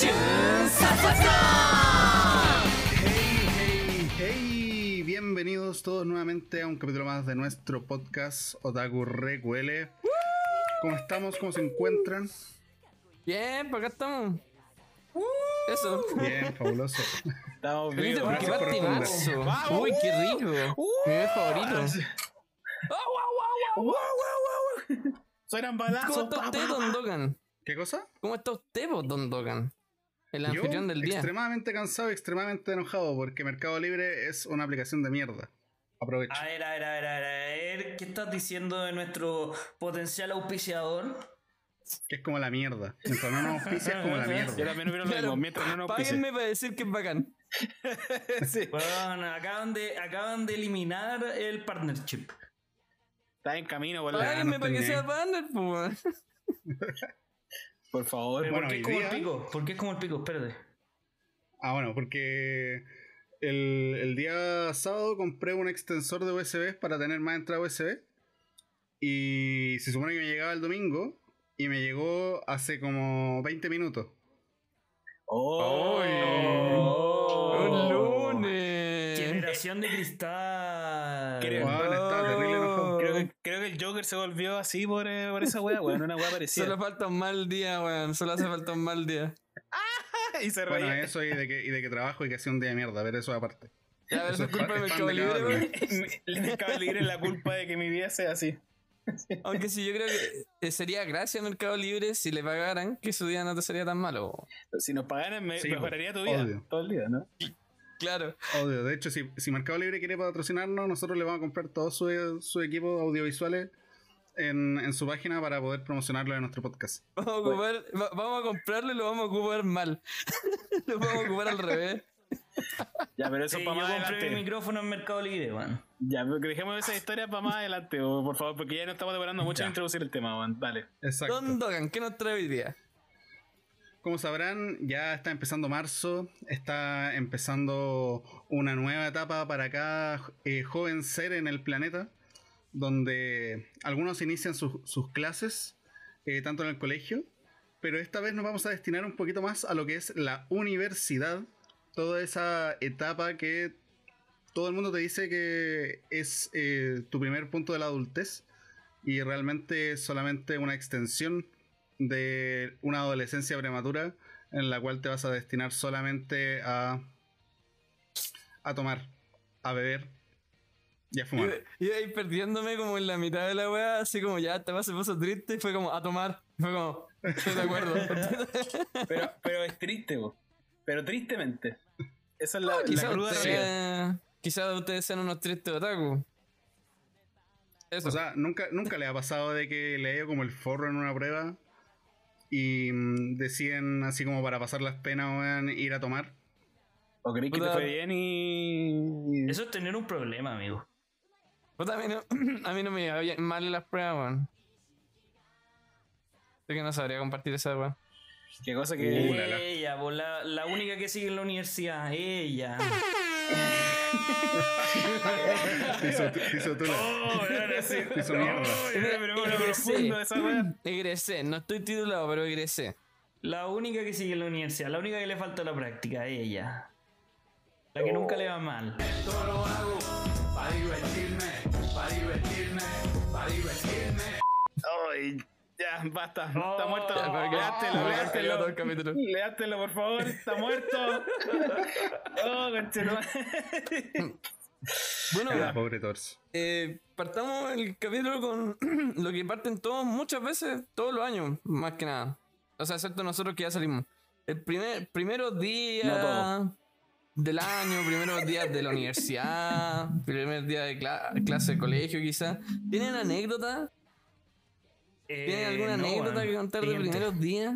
Hey, hey, hey, bienvenidos todos nuevamente a un capítulo más de nuestro podcast Otaku Recuele. ¿Cómo estamos? ¿Cómo se encuentran? Bien, por acá estamos. Eso. Bien, fabuloso. Estamos ¿Viste vivos. por qué gracias por parte responder. marzo? Uy, qué rico. Mi bebé favorito. Suenan ¿Cómo balazos. está pa, usted, Don. Dogan? ¿Qué cosa? ¿Cómo está usted, Don Dogan? El Yo, anfitrión del día. extremadamente cansado y extremadamente enojado porque Mercado Libre es una aplicación de mierda. Aprovecho. A ver, a ver, a ver, a ver, a ver, ¿qué estás diciendo de nuestro potencial auspiciador? Que es como la mierda. Mientras no nos auspicia, es como la Yo mierda. también opino lo Claro, mismo. Mientras no nos pise. Páguenme para decir que es bacán. Sí. Bueno, acaban de, acaban de eliminar el partnership. Está en camino, por, Páguenme no para que sea banner, pues. por favor. Pero Bueno, ¿Por qué es como día- el pico? ¿Por qué es como el pico? Espérate. Ah, bueno, porque el, el día sábado compré un extensor de USB para tener más entrada USB. Y se supone que me llegaba el domingo. Y me llegó hace como 20 minutos. Oh. Un lunes. Generación de cristal. Creo- Weón. Creo que, el Joker se volvió así por, eh, por esa wea, weón. Una wea parecida. Solo falta un mal día, weón. Solo hace falta un mal día. y se Bueno, reía. eso y de que, y de que trabajo y que hacía un día de mierda, pero eso aparte. Ya, a ver, eso es culpa de es Mercado Libre, weón. Le Mercado Libre la culpa de que mi vida sea así. Aunque sí, yo creo que eh, sería gracia a Mercado Libre si le pagaran que su día no te sería tan malo. Si nos pagaran, me, Sí, mejoraría tu vida. obvio. Todo el día, ¿no? Claro. Obvio, de hecho, si, si Mercado Libre quiere patrocinarnos, nosotros le vamos a comprar todo su, su equipo audiovisuales en, en su página para poder promocionarlo en nuestro podcast. Vamos a, ocupar, va- vamos a comprarlo y lo vamos a ocupar mal. lo vamos a ocupar al revés. Ya, pero eso Sí, yo para más compré mi adelante. micrófono en Mercado Libre, weón. Ya, pero que dejemos esa historia para más adelante, o- por favor, porque ya no estamos demorando mucho Ya. en introducir el tema, weón. Dale. Exacto. Don Dogan, ¿qué nos trae hoy día? Como sabrán, ya está empezando marzo, está empezando una nueva etapa para cada eh, joven ser en el planeta, donde algunos inician sus- clases, eh, tanto en el colegio, pero esta vez nos vamos a destinar un poquito más a lo que es la universidad, toda esa etapa que todo el mundo te dice que es eh, tu primer punto de la adultez y realmente es solamente una extensión de una adolescencia prematura en la cual te vas a destinar solamente a a tomar, a beber y a fumar. Iba ahí perdiéndome como en la mitad de la weá, así como ya esta se puso triste y fue como a tomar. Fue como, estoy de acuerdo. Pero, pero es triste, weón. Pero tristemente. Esa es la, la Quizás cruda realidad. ustedes, quizás ustedes sean unos tristes otaku. Eso. O sea, nunca, nunca le ha pasado de que le haya como el forro en una prueba y mm, deciden así como para pasar las penas weón, ir a tomar. O creí que te fue bien y. Eso es tener un problema, amigo. Puta, a, mí no, a mí no me iba bien mal las pruebas, weón. Así que no sabría compartir esa weón. Qué cosa que. la, la. Ella, pues, la, la única que sigue en la universidad, ella. Hizo, hizo tú la- Oh, hizo mierda. Oh, era, pero bueno, Egresé. esa. Egresé, no estoy titulado, pero egresé. La única que sigue en la universidad, la única que le falta la práctica, ella. La que nunca le va mal. Ay, ya, basta. Oh, está muerto. Leártelo, Para que haya todo el capítulo. Por favor. Está muerto. Oh. Bueno, Ah, pobre torso. eh, partamos el capítulo con lo que parten todos, muchas veces, todos los años, más que nada. O sea, excepto nosotros que ya salimos. El primer, primeros días No del año, primeros días de la universidad, primer día de cla- clase de colegio, quizás. ¿Tienen anécdota? ¿Tienen Eh, alguna no, anécdota que contar de primeros días?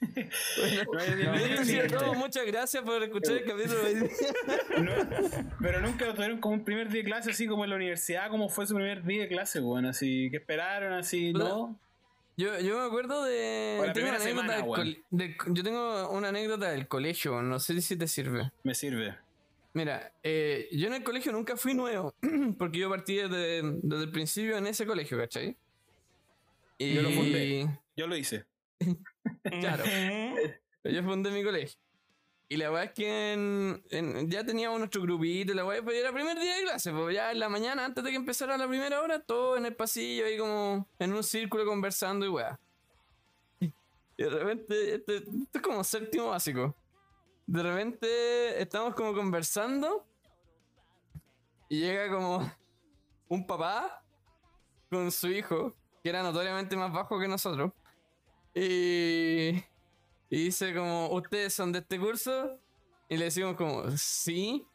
No, No. Muchas gracias por escuchar el capítulo. de hoy día. no- pero nunca tuvieron como un primer día de clase así como en la universidad, como fue su primer día de clase, weón. Así que esperaron, así, ¿no? Yo, yo me acuerdo de. Tengo una semana, yo tengo una anécdota del colegio, no sé si te sirve. Me sirve. Mira, eh, yo en el colegio nunca fui nuevo, porque yo partí desde, desde el principio en ese colegio, ¿cachai? Y Yo lo fundé. Yo lo hice. claro. Yo fundé mi colegio. Y la weá es que en- en- ya teníamos nuestro grupito, y la weá, pero era el primer día de clase, pues ya en la mañana, antes de que empezara la primera hora, todo en el pasillo, ahí como en un círculo conversando y weá. Y de repente, este- esto es como séptimo básico. De repente estamos como conversando y llega como un papá con su hijo, que era notoriamente más bajo que nosotros. Y, y dice como, ¿ustedes son de este curso? Y le decimos como, sí.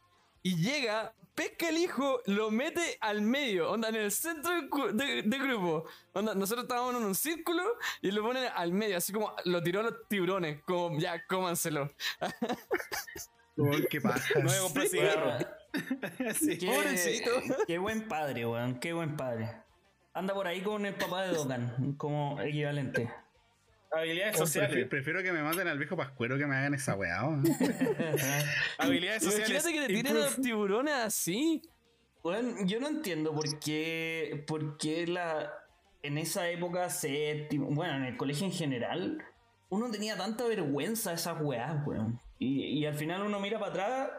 Y llega, pesca el hijo, lo mete al medio, onda, en el centro del cu- de, de grupo. Onda, nosotros estábamos en un círculo y lo ponen al medio, así como lo tiró a los tiburones, como, ya, cómanselo. Qué paja. No voy a comprar cigarro. Sí. Qué, Pobrecito. qué buen padre, weón. Qué buen padre. Anda por ahí con el papá de Dokkan como equivalente. Habilidades Oh, sociales. prefiero, prefiero que me maten al viejo pascuero que me hagan esa weá. Habilidades sociales. Imagínate que te tiren a los tiburones así. Weón, yo no entiendo por qué, por qué la, en esa época séptimo, bueno, en el colegio en general, uno tenía tanta vergüenza de esas weás, weón. Y, y al final uno mira para atrás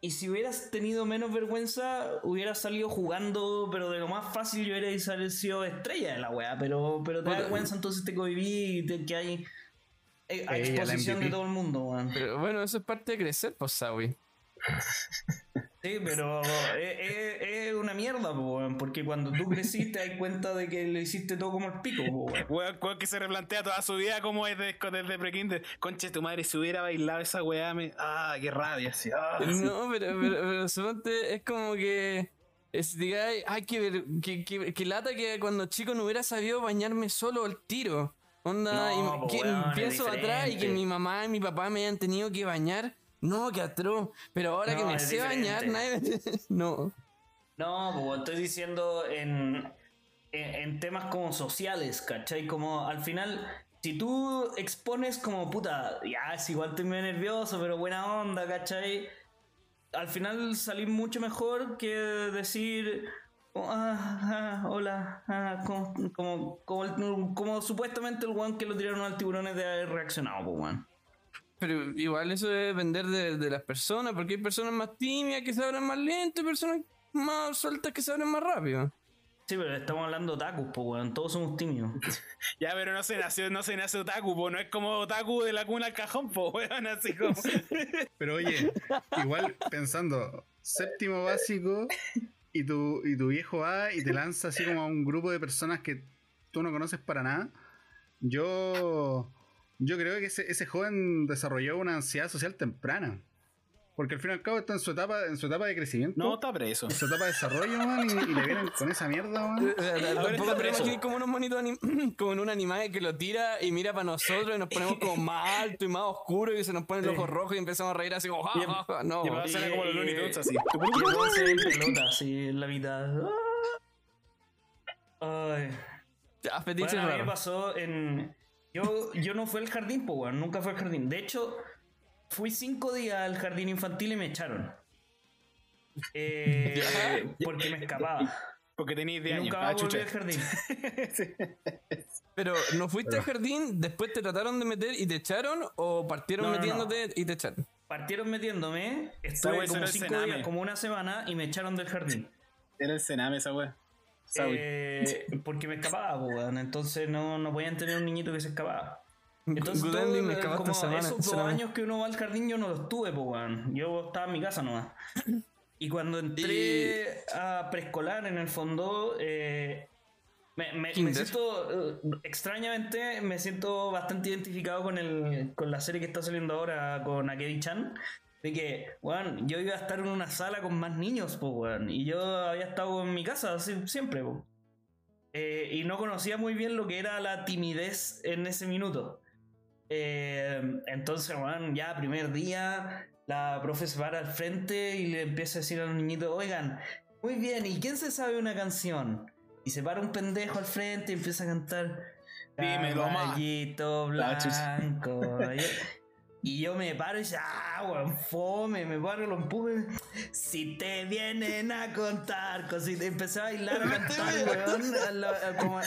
y si hubieras tenido menos vergüenza, hubieras salido jugando, pero de lo más fácil yo hubiera sido estrella de la weá, pero, pero te da vergüenza, entonces te cohibí y te, que hay eh, a Ella, la exposición de todo el mundo, weón. Pero bueno, eso es parte de crecer, pues, Sawi. Sí, pero es, es- es una mierda, porque cuando tú creciste te das cuenta de que lo hiciste todo como el pico, weón. Que se replantea toda su vida como es desde, desde prekinder. Conche, tu madre, si hubiera bailado esa weá, me... Ah, qué rabia, así. Ah, sí. No, pero, pero, pero suponte, es como que. Es, digáis, ay, que, ver- que, que, que lata que cuando chico no hubiera sabido bañarme solo al tiro. Onda, No, y po, que weón, es pienso atrás y que mi mamá y mi papá me hayan tenido que bañar. No, que atroz. Pero ahora que me sé bañar, nadie me- No. No, po, weón, estoy diciendo en, en, en temas como sociales, ¿cachai? Como al final, si tú expones como puta, ya es igual estoy medio nervioso, pero buena onda, ¿cachai? Al final salís mucho mejor que decir. oh, ah, ah, hola, ah, como, como, como, como supuestamente el weón que lo tiraron al tiburón es de haber reaccionado, pues. Pero igual eso debe depender de, de las personas, porque hay personas más tímidas que se abren más lento y personas más sueltas que se abren más rápido. Sí, pero estamos hablando de otakus, pues, weón. Todos somos tímidos. Ya, pero no se nació, no se nace otaku, po. No es como otaku de la cuna al cajón, po, weón, así como. Pero oye, igual pensando, séptimo básico y tu, y tu viejo va y te lanza así como a un grupo de personas que tú no conoces para nada. Yo, yo creo que ese, ese joven desarrolló una ansiedad social temprana. Porque al fin y al cabo está en su etapa, en su etapa de crecimiento. No, está preso. en su etapa de desarrollo, man, y, y le vienen con esa mierda, man. Eh, está preso. como unos monitos como en un animal que lo tira y mira para nosotros y nos ponemos como más alto y más oscuro y se nos ponen los ojos rojos y empezamos a reír así como ja, ja, ja. No. Y va a ser como los Looney Tunes, así. Y en pelota, así en la mitad. Ay. Ya, fetiches Bueno, a mí me pasó en. Yo, yo no fui al jardín, pues, weón. Nunca fui al jardín. De hecho, fui cinco días al jardín infantil y me echaron. Eh, porque me escapaba. Porque tenéis Y 10 años. nunca Ah, volví al jardín. Pero, ¿no fuiste al jardín, después te trataron de meter y te echaron o partieron No, no, no. metiéndote y te echaron? Partieron metiéndome, estuve como cinco días, como una semana, y me echaron del jardín. Era el cename esa weá. Eh, porque me escapaba, weón. Entonces no, no podían tener un niñito que se escapaba. Entonces, Good todo, ending, me escapaste como semana- esos dos años que uno va al jardín, yo no los tuve, pues, weón. Yo estaba en mi casa nomás. Y cuando entré a preescolar, en el fondo, eh, me, me- me Kinder. siento, eh, extrañamente, me siento bastante identificado con, el, con la serie que está saliendo ahora con Akedi-chan. De que, weón, yo iba a estar en una sala con más niños, pues, weón. Y yo había estado en mi casa así, siempre, pues. Eh, y no conocía muy bien lo que era la timidez en ese minuto. Eh, entonces, bueno, ya primer día, la profe se para al frente y le empieza a decir a los niñitos, oigan, muy bien, ¿y quién se sabe una canción? Y se para un pendejo al frente y empieza a cantar. Dímelo, chucha. blanco. Y yo me paro y dice, ah, weón, fome, me paro, lo empujo. Si te vienen a contar cositas. Empecé a bailar, a cantar, weón. a la- a como-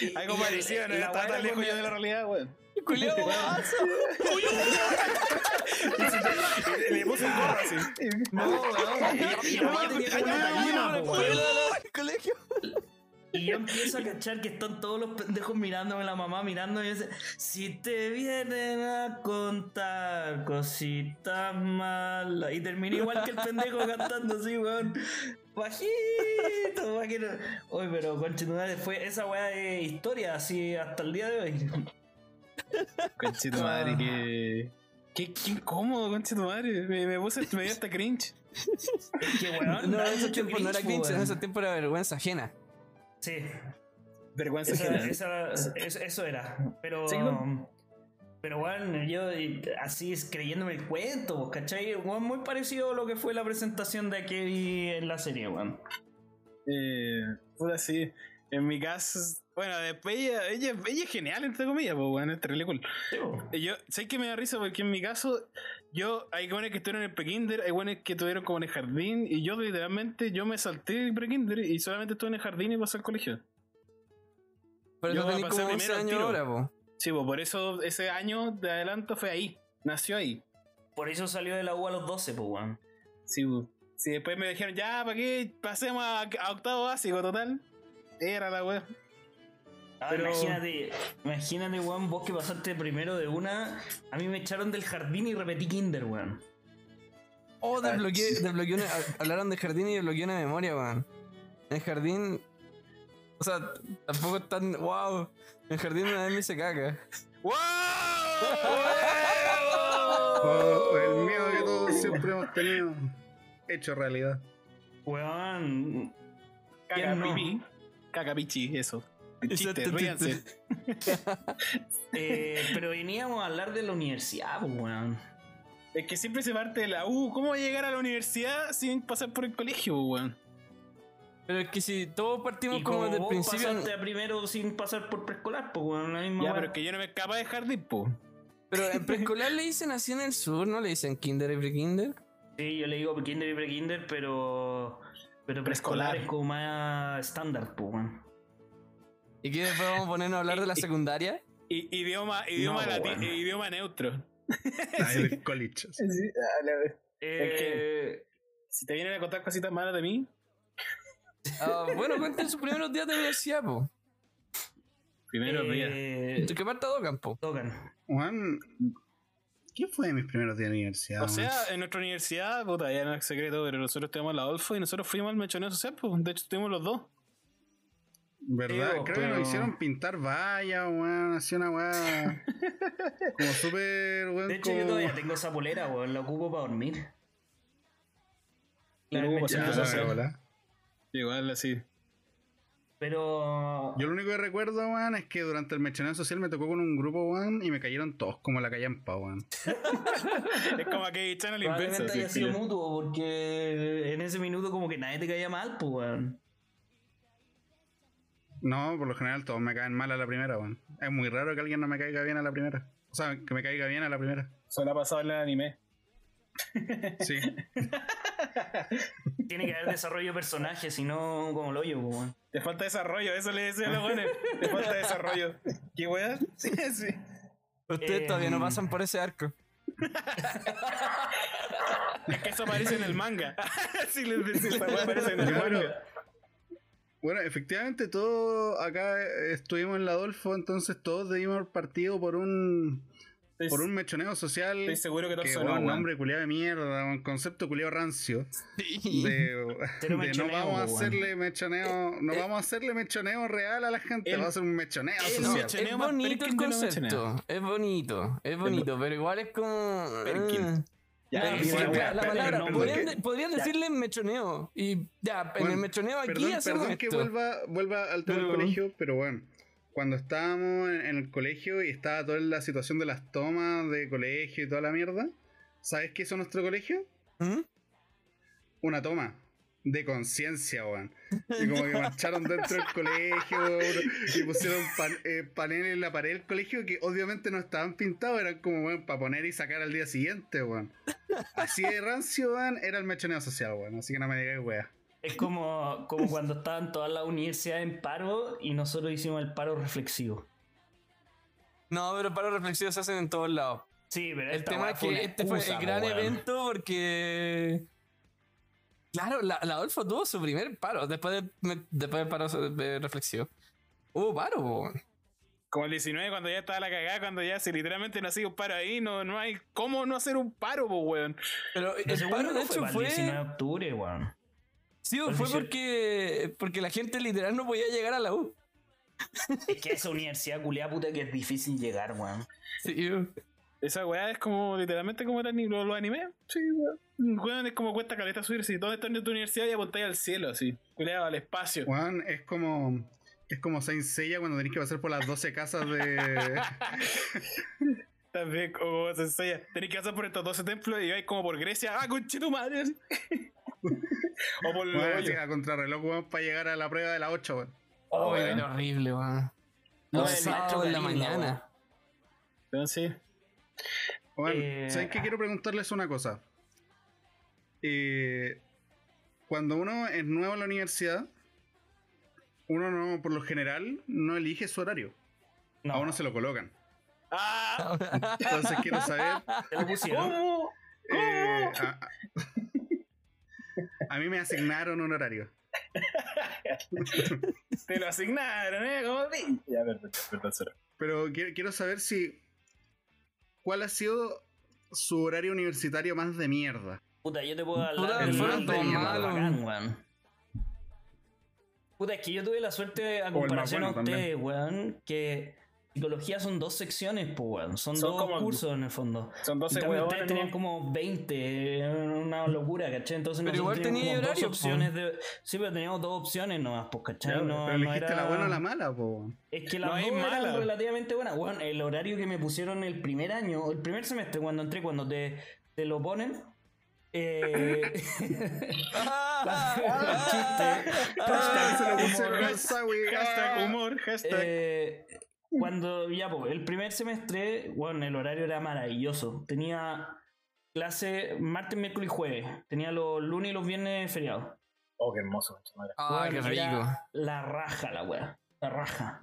y- Algo y- parecido, no estaba tan lejos yo de la realidad, weón. Culeado. Le puse un gorro así. No, weón. Weón. colegio. Y yo empiezo a cachar que están todos los pendejos mirándome, la mamá mirándome y dice, si te vienen a contar cositas malas. Y terminé igual que el pendejo cantando así, weón. Bajito, bajito. Oye, pero conche tu madre, fue esa weá de historia así hasta el día de hoy. Conche tu madre, que. Qué, qué incómodo, conche tu madre. Me, me puse, me dio hasta cringe. Es que weón, No, en ese mucho tiempo no era cringe, en weón. ese tiempo era vergüenza ajena. Sí. Vergüenza Esa- esa- es- eso era. Pero. Sí, ¿no? Pero bueno, yo así es creyéndome el cuento, pues, ¿cachai? Weón, muy parecido a lo que fue la presentación de Kevin en la serie, weón. Eh, puta, sí. En mi caso, bueno, después ella, ella, ella es genial, entre comillas, pues, bueno, es terrible cool. Yo, sé que me da risa porque en mi caso, yo, hay buenos que estuvieron en el prekinder, hay buenos que estuvieron como en el jardín, y yo literalmente, yo me salté el prekinder y solamente estuve en el jardín y pasé al colegio. Pero Yo tenés pasé como 11 primero años tiro. ahora, po. Sí, pues por eso ese año de adelanto fue ahí, nació ahí. Por eso salió de la U a los 12, pues, weón. Sí, pues. Sí, después me dijeron, ya, ¿para qué pasemos a, a octavo básico total? Era la web. Ah, Pero- Imagínate, imagínate, weón, vos que pasaste primero de una. A mí me echaron del jardín y repetí kinder, weón. Oh, desbloqueé, desbloqueé una, hablaron de jardín y desbloqueé una memoria, weón. En el jardín. O sea, tampoco es tan. ¡Wow! En el jardín una vez me hice caca. ¡Wow! Oh, el miedo que todos siempre hemos tenido. Hecho realidad. Weón. Caca ¿Quién no? pipí. Caca pichi, eso. Chiste, Exacto, ríanse. Eh, pero veníamos a hablar de la universidad, pues, weón. Es que siempre se parte de la U. ¿Cómo llegar a la universidad sin pasar por el colegio, weón? Pero es que si todos partimos Y como como desde el principio. pasaste a primero sin pasar por preescolar, pues, weón, la misma Ya, pero es que yo no me escapa de jardín, po. Pero en preescolar le dicen así en el sur, ¿no? Le dicen kinder y pre-kinder. Sí, yo le digo kinder y pre-kinder, pero. Pero preescolar Preescolar. es como más estándar, pues, weón. ¿Y que después vamos a ponernos a hablar de la secundaria? I- idioma, idioma, No, lati- weón. idioma neutro. El college. Eh, Si te vienen a contar cositas malas de mí, Ah, bueno, cuenten sus primeros días de universidad, po. primero días. eh, ¿Qué parte de campo? Tocan. Juan, ¿qué fue de mis primeros días de universidad? O sea, en nuestra universidad, puta, ya no es secreto, pero nosotros tenemos la Adolfo y nosotros fuimos al mechoneo social, pues. De hecho, estuvimos los dos. ¿Verdad? Creo que nos pero- hicieron pintar vallas, weón. Así una weá. como súper, weón. De hecho, como... yo todavía tengo esa polera, weón. La ocupo para dormir. La del lo ocupo para. Igual así. Pero. Yo lo único que recuerdo, weón, es que durante el mechoneo social me tocó con un grupo, weón, y me cayeron todos como la callampa, weón. Es como que inversa. Probablemente así haya que sido mutuo, porque en ese minuto como que nadie te caía mal, pues, weón. No, por lo general todos me caen mal a la primera, weón. Es muy raro que alguien no me caiga bien a la primera. O sea, que me caiga bien a la primera. Solo ha pasado en el anime. Sí. Tiene que haber desarrollo de personaje, si no, como lo oyo, pues, weón. Te falta desarrollo, eso le decía a los buenos. Te falta desarrollo. ¿Qué weá? Sí, sí. Ustedes Eh, todavía no pasan por ese arco. Es que eso aparece en el manga. sí, les decía, aparece en el manga. Bueno, efectivamente, todos acá eh, estuvimos en la Adolfo, entonces todos debimos haber partido por un Estoy, por un mechoneo social. estoy seguro que todos weón, weón. nombre culiado de mierda, un concepto culiado rancio. Sí. De, no vamos a hacerle mechoneo, no vamos a hacerle mechoneo real a la gente, El- vamos a hacer un mechoneo el social. mechoneo es bonito el concepto. Es bonito, es bonito, pero igual es como. Ya, Ya, sí, bueno, la, palabra, pero- podrían, decirle mechoneo. Y ya, en el mechoneo aquí Perdón, hacemos perdón que esto. vuelva, vuelva al tema del colegio, pero bueno, cuando estábamos en, en el colegio y estaba toda la situación de las tomas de colegio y toda la mierda, ¿sabes qué hizo nuestro colegio? ¿Mm? Una toma de conciencia, weón. Y como que marcharon dentro del colegio weón, y pusieron pan- eh, paneles en la pared del colegio que obviamente no estaban pintados, eran como weón, para poner y sacar al día siguiente, weón. Así de rancio, weón, era el mechoneo social, weón. Así que no me digáis, weón. Es como, como cuando estaban todas las universidades en paro y nosotros hicimos el paro reflexivo. No, pero paros reflexivos se hacen en todos lados. Sí, pero El tema es que este fue el gran weón. evento porque. Claro, la, la Adolfo tuvo su primer paro después, de, me- después del paro de reflexivo. Hubo paro, weón. Como el 19, cuando ya estaba la cagada, cuando ya se literalmente no hacía un paro ahí, no, no hay cómo no hacer un paro, pues, weón. Pero el segundo paro, de no fue el fue. 19 de octubre, weón. Sí, Fue el fue 18. porque, porque la gente literal no podía llegar a la U. Es que esa universidad culiada puta que es difícil llegar, weón. Sí, weón. Esa weá es como literalmente como era ni los lo animé. Sí, weón. Weón, es como cuesta caleta subirse. Si todo está en tu universidad y apuntáis al cielo, así. Culeado al espacio. Weón, es como. Es como Saint Seiya cuando tenés que pasar por las 12 casas de. También como se enseña. Tenéis que pasar por estos 12 templos y vais como por Grecia. ¡Ah, conche tu madre! o por así a contrarreloj, weón, para llegar a la prueba de las 8, weón. Oh, weón. horrible, weón. No, maestro en la mañana. Entonces, sí. Weón, Eh, ¿sabes qué? Quiero preguntarles una cosa. Eh, cuando uno es nuevo en la universidad, uno no, por lo general, no elige su horario. No, A uno se lo colocan. ¡Ah! Entonces quiero saber. ¿Cómo? eh, a, a- a mí me asignaron un horario. Te lo asignaron, ¿eh? Como vi. Ya, perdón, perdón, Sora. Pero quiero, quiero saber si. ¿Cuál ha sido su horario universitario más de mierda? Puta, yo te puedo hablar del malos. bacán, weón. Puta, es que yo tuve la suerte, a comparación bueno a ustedes, weón, que psicología son dos secciones, pues, weón. Son, Son dos como- cursos en el fondo. Son En 12 cambio, huevones. ustedes tenían ¿no? como 20, una locura, ¿cachai? Entonces Pero nosotros igual teníamos tenía como horario, dos po. opciones de... Sí, pero teníamos dos opciones nomás, pues, ¿cachai? No, pero no elegiste era... la buena o la mala, po. Es que las No dos hay eran mala. relativamente buenas. Weón, el horario que me pusieron el primer año, el primer semestre, cuando entré, cuando te, te lo ponen... Eh... Hashtag humor. Hashtag. Eh, cuando ya, el primer semestre, bueno, el horario era maravilloso. Tenía clase martes, miércoles y jueves. Tenía los lunes y los viernes feriados. Oh, qué hermoso. Ah, qué rico. La raja, la wea. La raja.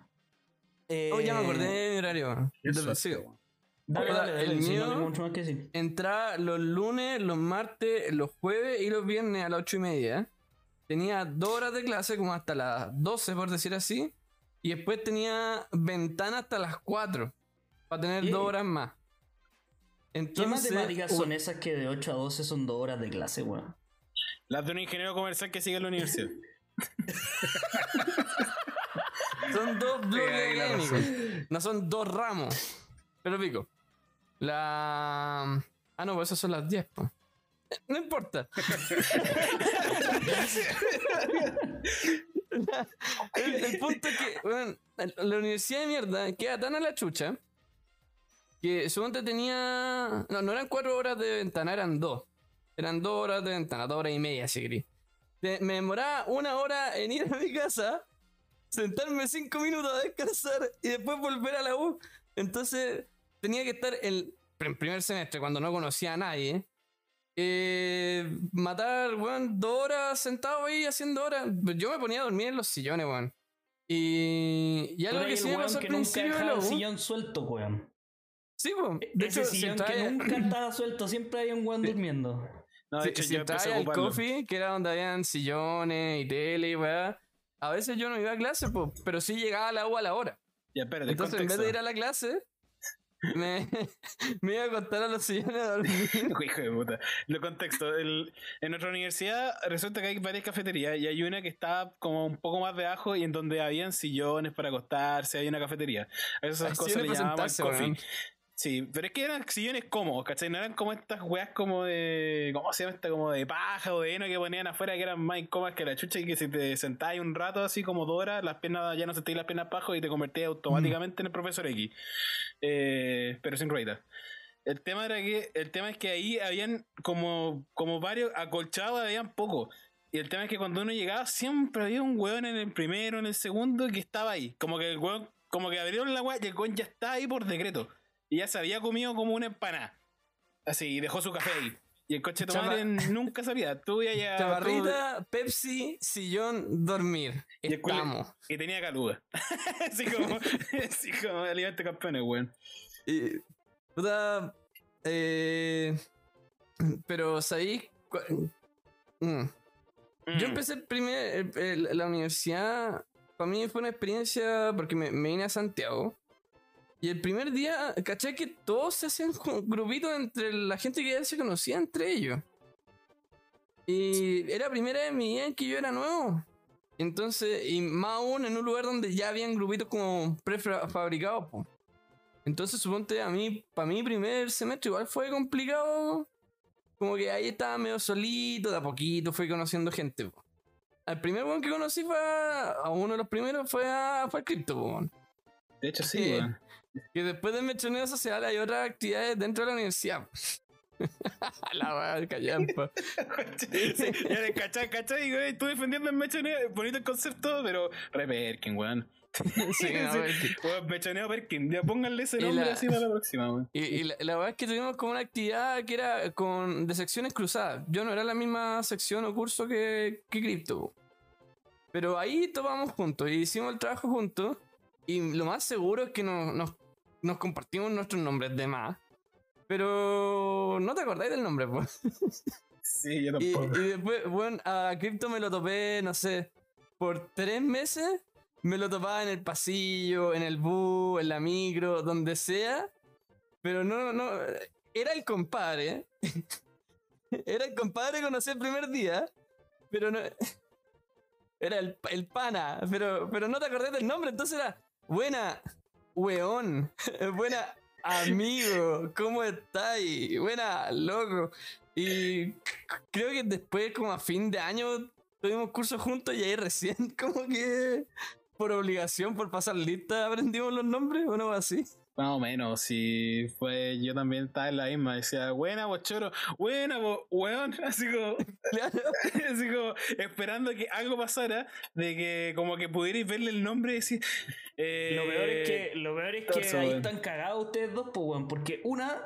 Eh, Oh, ya me acordé de mi horario. Sí. weón. Dale, dale, dale, el mío- no tengo mucho más que decir. Entraba los lunes, los martes, los jueves y los viernes a las ocho y media. Tenía dos horas de clase, como hasta las 12, por decir así. Y después tenía ventana hasta las 4. Para tener ¿Qué? dos horas más. ¿Qué Entonces, matemáticas u- son esas que de 8 a 12 son 2 horas de clase, weón? Las de un ingeniero comercial que sigue en la universidad. Son dos bloques académicos. No son dos ramos. Pero pico. La. Ah, no, pues esas son las 10, pues. No importa. el, el punto es que, la universidad de mierda queda tan a la chucha que suponte tenía. No, no eran cuatro horas de ventana, eran dos. Eran dos horas de ventana, dos horas y media, si querí. Me demoraba una hora en ir a mi casa, sentarme cinco minutos a descansar y después volver a la U. Entonces tenía que estar el en primer semestre, cuando no conocía a nadie, eh, matar, weón, dos horas sentado ahí haciendo horas. Yo me ponía a dormir en los sillones, weón. Y, y algo que sí el me weón pasó al que nunca principio la el sillón suelto, weón. Sí, po. De Ese hecho, si sillón que nunca estaba suelto, siempre hay un weón durmiendo. No, de hecho, si yo ocuparlo. coffee, que era donde habían sillones y tele y weá, a veces yo no iba a clase, po, pero sí llegaba al agua a la hora. Ya, espérate, Entonces, en vez de ir a la clase, me, me iba a acostar a los sillones a dormir. Hijo de puta. Lo contexto. el- en nuestra universidad resulta que hay varias cafeterías y hay una que está como un poco más de abajo y en donde habían sillones para acostarse, hay una cafetería. Esas cosas le sentarse, coffee. Sí, pero es que eran sillones cómodos, ¿cachai? No eran como estas weas como de. ¿Cómo se llama esta? Como de paja o de heno que ponían afuera que eran más incómodas que la chucha y que si te sentabas un rato así como dos horas, las piernas ya no sentías las piernas abajo y te convertías automáticamente en el profesor X. Eh, pero sin ruedas. El tema era que. El tema es que ahí habían como, como varios acolchados, habían poco. Y el tema es que cuando uno llegaba, siempre había un weón en el primero, en el segundo, que estaba ahí. Como que el weón, como que abrieron la weá y el weón ya está ahí por decreto. Y ya se había comido como una empanada. Así, y dejó su café ahí. Y el coche de nunca sabía. Tú ya. Chavarrita, Pepsi, sillón, dormir. Y Estamos. Y tenía caluga. así como, así como alimento campeones, weón. Y, puta, eh, pero ¿sabéis? Mm. Yo Mm. empecé primer, el- el- la universidad, para mí fue una experiencia porque me, me vine a Santiago. Y el primer día, caché que todos se hacían grupitos entre la gente que ya se conocía entre ellos. Y era la primera vez en mi vida en que yo era nuevo. Entonces, y más aún en un lugar donde ya habían grupitos como prefabricados. po. Entonces, suponte, a mí, para mi primer semestre igual fue complicado. Como que ahí estaba medio solito, de a poquito fui conociendo gente. po. Al primer one que conocí fue a, a uno de los primeros fue a fue al Crypto, po, weón. De hecho, sí, Sí. weón. Que después del mechoneo social hay otras actividades dentro de la universidad. la weá, callampa. Sí, ya cachai, cachai, güey. Estuve defendiendo el mechoneo. Bonito el concepto, pero re Perkin, weón. Sí, no, Sí. Perkin. Weón, mechoneo Perkin. Ya pónganle ese nombre la- así para la próxima, weón. Y, y la, la verdad es que tuvimos como una actividad que era con, de secciones cruzadas. Yo no era la misma sección o curso que, que Crypto. Pero ahí tomamos juntos y hicimos el trabajo juntos. Y lo más seguro es que nos, nos, nos compartimos nuestros nombres de más. Pero no te acordáis del nombre, pues. Sí, yo Y, tampoco. y después, bueno, a Crypto me lo topé, no sé, por tres meses. Me lo topaba en el pasillo, en el bus, en la micro, donde sea. Pero no, no, era el compadre. Era el compadre que conocí el primer día. Pero no. Era el, el pana. Pero, pero no te acordás del nombre. Entonces era. Buena, weón. Buena, amigo. ¿Cómo estáis? Buena, loco. Y creo que después, como a fin de año, tuvimos cursos juntos y ahí recién, como que por obligación, por pasar lista, aprendimos los nombres o no así. Más o menos, si fue, yo también estaba en la misma, decía, buena vos choro, buena vos, weón, así como, así como, esperando que algo pasara, de que como que pudierais verle el nombre y decir, eh, Lo peor es que, lo peor es que torso, ahí weón. están cagados ustedes dos, pues, weón. Porque una,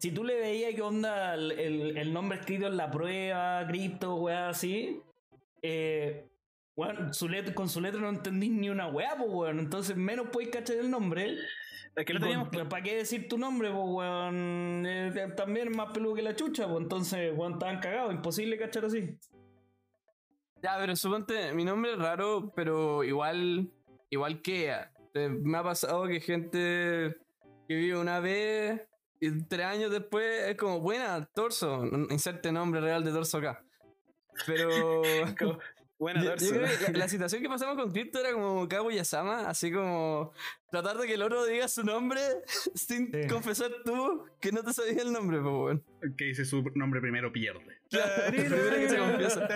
si tú le veías que onda el, el- el nombre escrito en la prueba, cripto, weá, así, eh, weón, su let- con su letra no entendís ni una weá, pues, weón. Entonces, menos podéis cachar el nombre. Es que lo teníamos, ¿Para qué decir tu nombre, pues, weón? Eh, también es más peludo que la chucha, pues. Entonces, weón, estaban cagados. Imposible cachar así. Ya, pero suponte, mi nombre es raro, pero igual, igual que eh, me ha pasado que gente que vive una vez y tres años después es como, buena, torso, inserte nombre real de torso acá. Pero... como, buena Yo, torso. yo creo que la, la situación que pasamos con Crypto era como Kaguya-sama, así como tratar de que el otro diga su nombre sin Sí. confesar tú que no te sabías el nombre, pues bueno. El que dice su nombre primero pierde. el primero que se confiesa.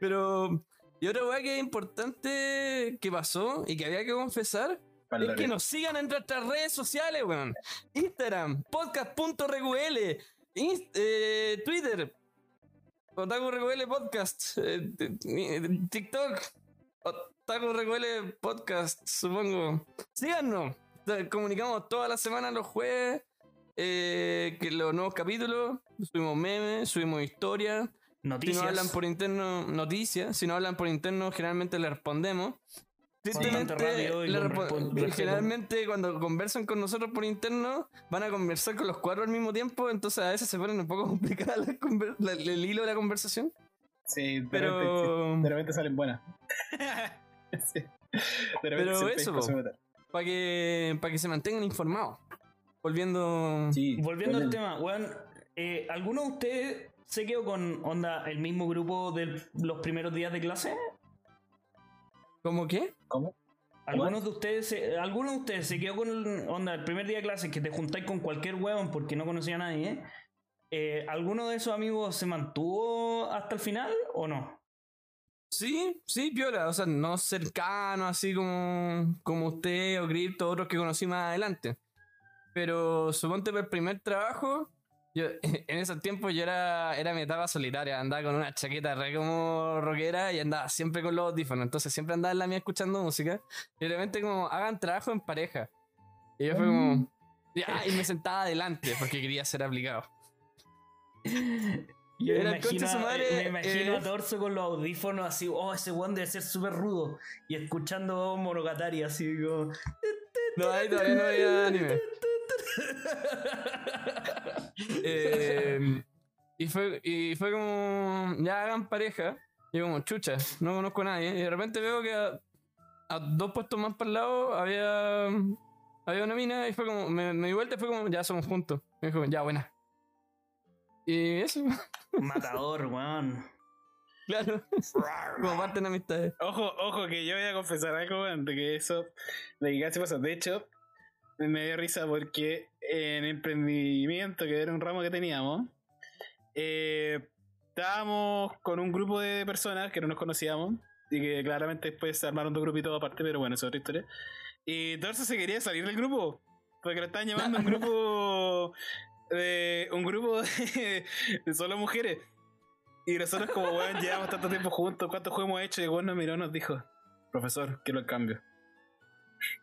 Pero, y otra weá que es importante que pasó y que había que confesar es que nos sigan en nuestras redes sociales, weón. Instagram, podcast.rql, Inst- eh, Twitter, OtakuRQL Podcast, eh, eh, TikTok, OtakuRQL Podcast, supongo. Síganos. Comunicamos todas las semanas los jueves eh, que los nuevos capítulos, subimos memes, subimos historias. Si Noticias. no hablan por interno, noticias. Si no hablan por interno, generalmente le respondemos. Respeto. generalmente cuando conversan con nosotros por interno, van a conversar con los cuatro al mismo tiempo, entonces a veces se ponen un poco la- el hilo de la conversación. Sí, de Pero- repente, sí, de repente salen buenas. Sí. De repente Pero eso. Para que, para que se mantengan informados. Volviendo... Sí, Volviendo al tema, weón, eh, ¿alguno de ustedes se quedó con onda el mismo grupo de los primeros días de clase? ¿Cómo qué? ¿Cómo? ¿Algunos de ustedes se, alguno de ustedes se quedó con el- onda el primer día de clase que te juntáis con cualquier weón porque no conocía a nadie? Eh, ¿Alguno de esos amigos se mantuvo hasta el final o no? Sí, sí, piola. O sea, no cercano, así como, como usted o Crypto, otros que conocí más adelante. Pero suponte para el primer trabajo, yo, en esos tiempos yo era, era mi etapa solitaria, andaba con una chaqueta re como rockera y andaba siempre con los audífonos, entonces siempre andaba en la mía escuchando música y de repente como hagan trabajo en pareja. Y yo fue como... Y, ah, y me sentaba adelante porque quería ser aplicado. Yo me Era imagino, su madre, me imagino eh. a Torso con los audífonos así, oh, ese one debe ser súper rudo. Y escuchando Monogatari así como. No, ahí todavía no había anime. Eh, y, fue, y fue como, ya hagan pareja. Y yo como, chucha, no conozco a nadie. Y de repente veo que a, a dos puestos más para el lado había, había una mina y fue como, me, me di vuelta y fue como, ya somos juntos. Me dijo, ya, buena. Y eso, Matador, weón. claro. como parte de la amistad. Ojo, ojo, que yo voy a confesar algo antes que eso. De que casi pasa. De hecho, me dio risa porque en emprendimiento, que era un ramo que teníamos, eh, estábamos con un grupo de personas que no nos conocíamos y que claramente después se armaron dos grupitos aparte, pero bueno, eso es otra historia. Y Torso se quería salir del grupo porque lo estaban llamando un grupo de un grupo de, de solo mujeres. Y nosotros como weón llevamos tanto tiempo juntos, cuántos juegos hemos hecho, y el weón nos miró y nos dijo, profesor, quiero el cambio.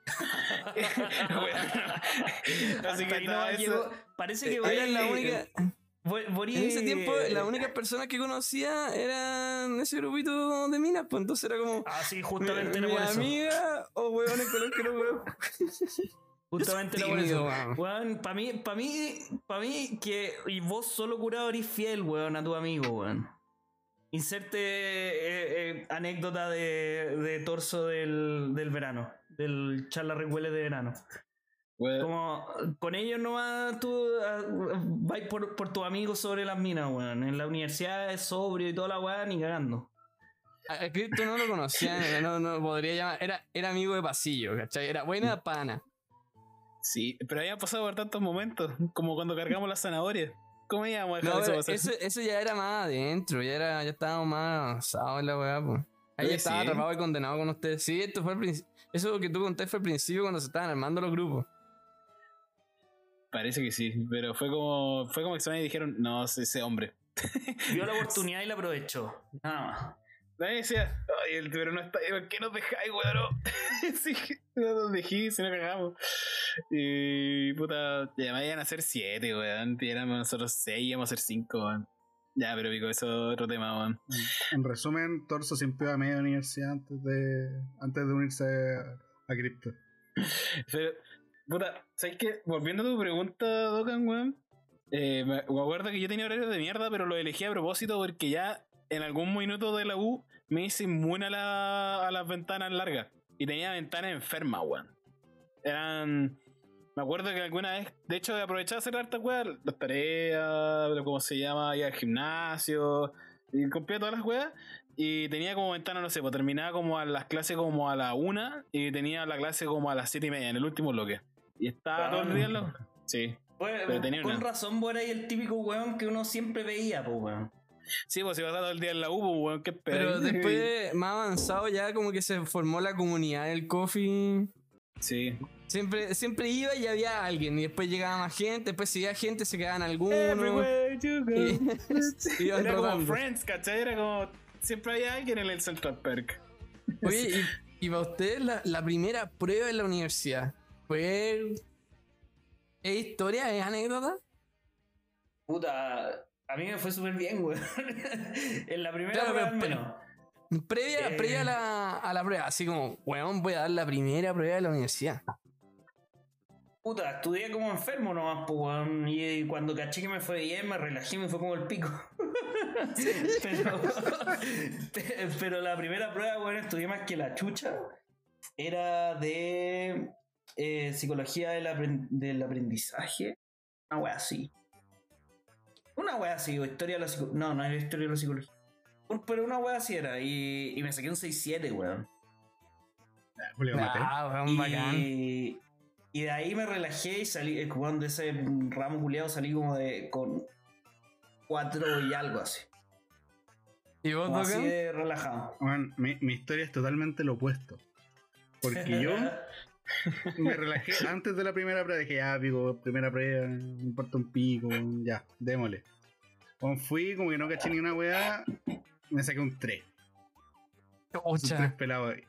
Bueno, así que nomás eso- llegó. Parece que Era Boris- la única. Bo- Boris- En ese tiempo, las únicas personas que conocía eran ese grupito de minas, pues entonces era como. Ah, sí, Mi, justamente era mi eso. amiga o huevones con los que no huevo. Justamente era por eso. weón. Weón, para mí, para mí, para mí, que y vos solo curado eres fiel, weón, a tu amigo, weón. Inserte eh, eh, anécdota de, de torso del, del verano, del charla recuele de verano. Como con ellos nomás tú ah, vas por, por tus amigos sobre las minas, weón. En la universidad es sobrio y toda la weá, ni cagando. A Crypto no lo conocía, no, no podría llamar. Era, era amigo de pasillo, ¿cachai? Era buena pana. Sí, pero habían pasado por tantos momentos, como cuando cargamos las zanahorias. ¿Cómo íbamos a dejar No, eso pasar? eso, eso ya era más adentro, ya, era, ya estábamos más avanzados en la weá, pues. Ahí estaba sí. atrapado y condenado con ustedes. Sí, esto fue al principio. Eso que tú contaste fue al principio cuando se estaban armando los grupos. Parece que sí, pero fue como fue como extraño y dijeron, no, ese, hombre. Vio la oportunidad y la aprovechó. Nada más. Nadie decía, ay, el pero no está, ¿por qué nos dejáis, weón? sí, no nos dejáis, si no cagamos. Y puta, ya me iban a hacer siete, weón. Y éramos nosotros seis, íbamos a ser cinco, weón. Ya, pero pico, eso es otro tema, weón. En resumen, Torso siempre iba a media universidad antes de, antes de unirse a, a Crypto. Pero, puta, ¿sabes qué? Volviendo a tu pregunta, Dokan, weón. Eh, me, me acuerdo que yo tenía horarios de mierda, pero lo elegí a propósito porque ya en algún minuto de la U me hice inmune a, la- a las ventanas largas. Y tenía ventanas enfermas, weón. Eran. Me acuerdo que alguna vez, de hecho, aprovechaba hacer harta weas, las tareas, lo- ¿cómo se llama? Ir al gimnasio, y cumplía todas las weas. Y tenía como ventana, no sé, pues terminaba como a las clases como a la una y tenía la clase como a las siete y media, en el último bloque. Y estaba todo el día en la- Sí. Pues, Pero tenía con una. razón, vos eras el típico weón que uno siempre veía, pues weón. Sí, pues si vas todo el día en la U, pues, weón, qué Pero pedo. después, más avanzado, ya como que se formó la comunidad del coffee. Sí. Siempre, siempre iba y había alguien. Y después llegaba más gente. Después si había gente, se quedaban algunos. Everywhere you go. Y- Era como. Friends, ¿cachai? Era como. Siempre había alguien en el Central Perk. Oye, y, y para ustedes la, la primera prueba en la universidad fue. ¿Es historia? ¿Es anécdota? Puta, a mí me fue súper bien, weón. en la primera Claro, prueba, pero- al menos. Previa, Eh. previa a, la, a la prueba, así como, weón, voy a dar la primera prueba de la universidad. Puta, estudié como enfermo nomás, pues, weón. Y cuando caché que me fue bien, me relajé y me fue como el pico. pero, pe- pero la primera prueba, weón, estudié más que la chucha. Era de eh, psicología del, apren- del aprendizaje. Una wea así. Una wea así, o historia de la psicología. No, no era historia de la psicología. Un- Pero una wea así era. Y, y me saqué un 6-7, weón. Julio Mate. Ah, weón, bacán. Y, y de ahí me relajé y salí, eh, jugando de ese ramo culiado, salí como de con cuatro y algo así. ¿Y vos, Como así de relajado. Bueno, mi, mi historia es totalmente lo opuesto. Porque yo me relajé antes de la primera prueba. Dije, ya, pico, primera prueba, me importa un pico, ya, démosle. Fui, como que no caché ni una weá, me saqué un 3. Un 3 pelado Y-.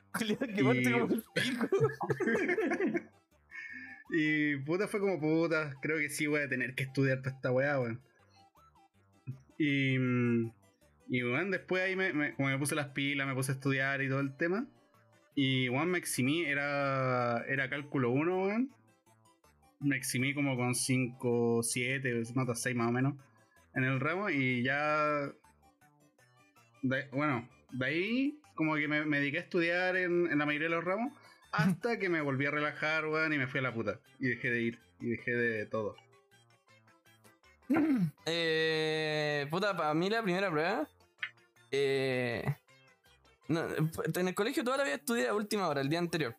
Y puta fue como puta, creo que sí voy a tener que estudiar para esta weá, weón. Y, mm, y weón, después ahí me, me- como me puse las pilas, me puse a estudiar y todo el tema. Y weón, me eximí, era, era cálculo 1, weón. Me eximí como con 5, 7, notas 6 más o menos en el ramo y ya... de- bueno, de ahí como que me, me dediqué a estudiar en, en la mayoría de los ramos hasta que me volví a relajar, weón, y me fui a la puta. Y dejé de ir. Y dejé de todo. Eh, puta, para mí la primera prueba. Eh, no, en el colegio toda la vida estudié a última hora, el día anterior.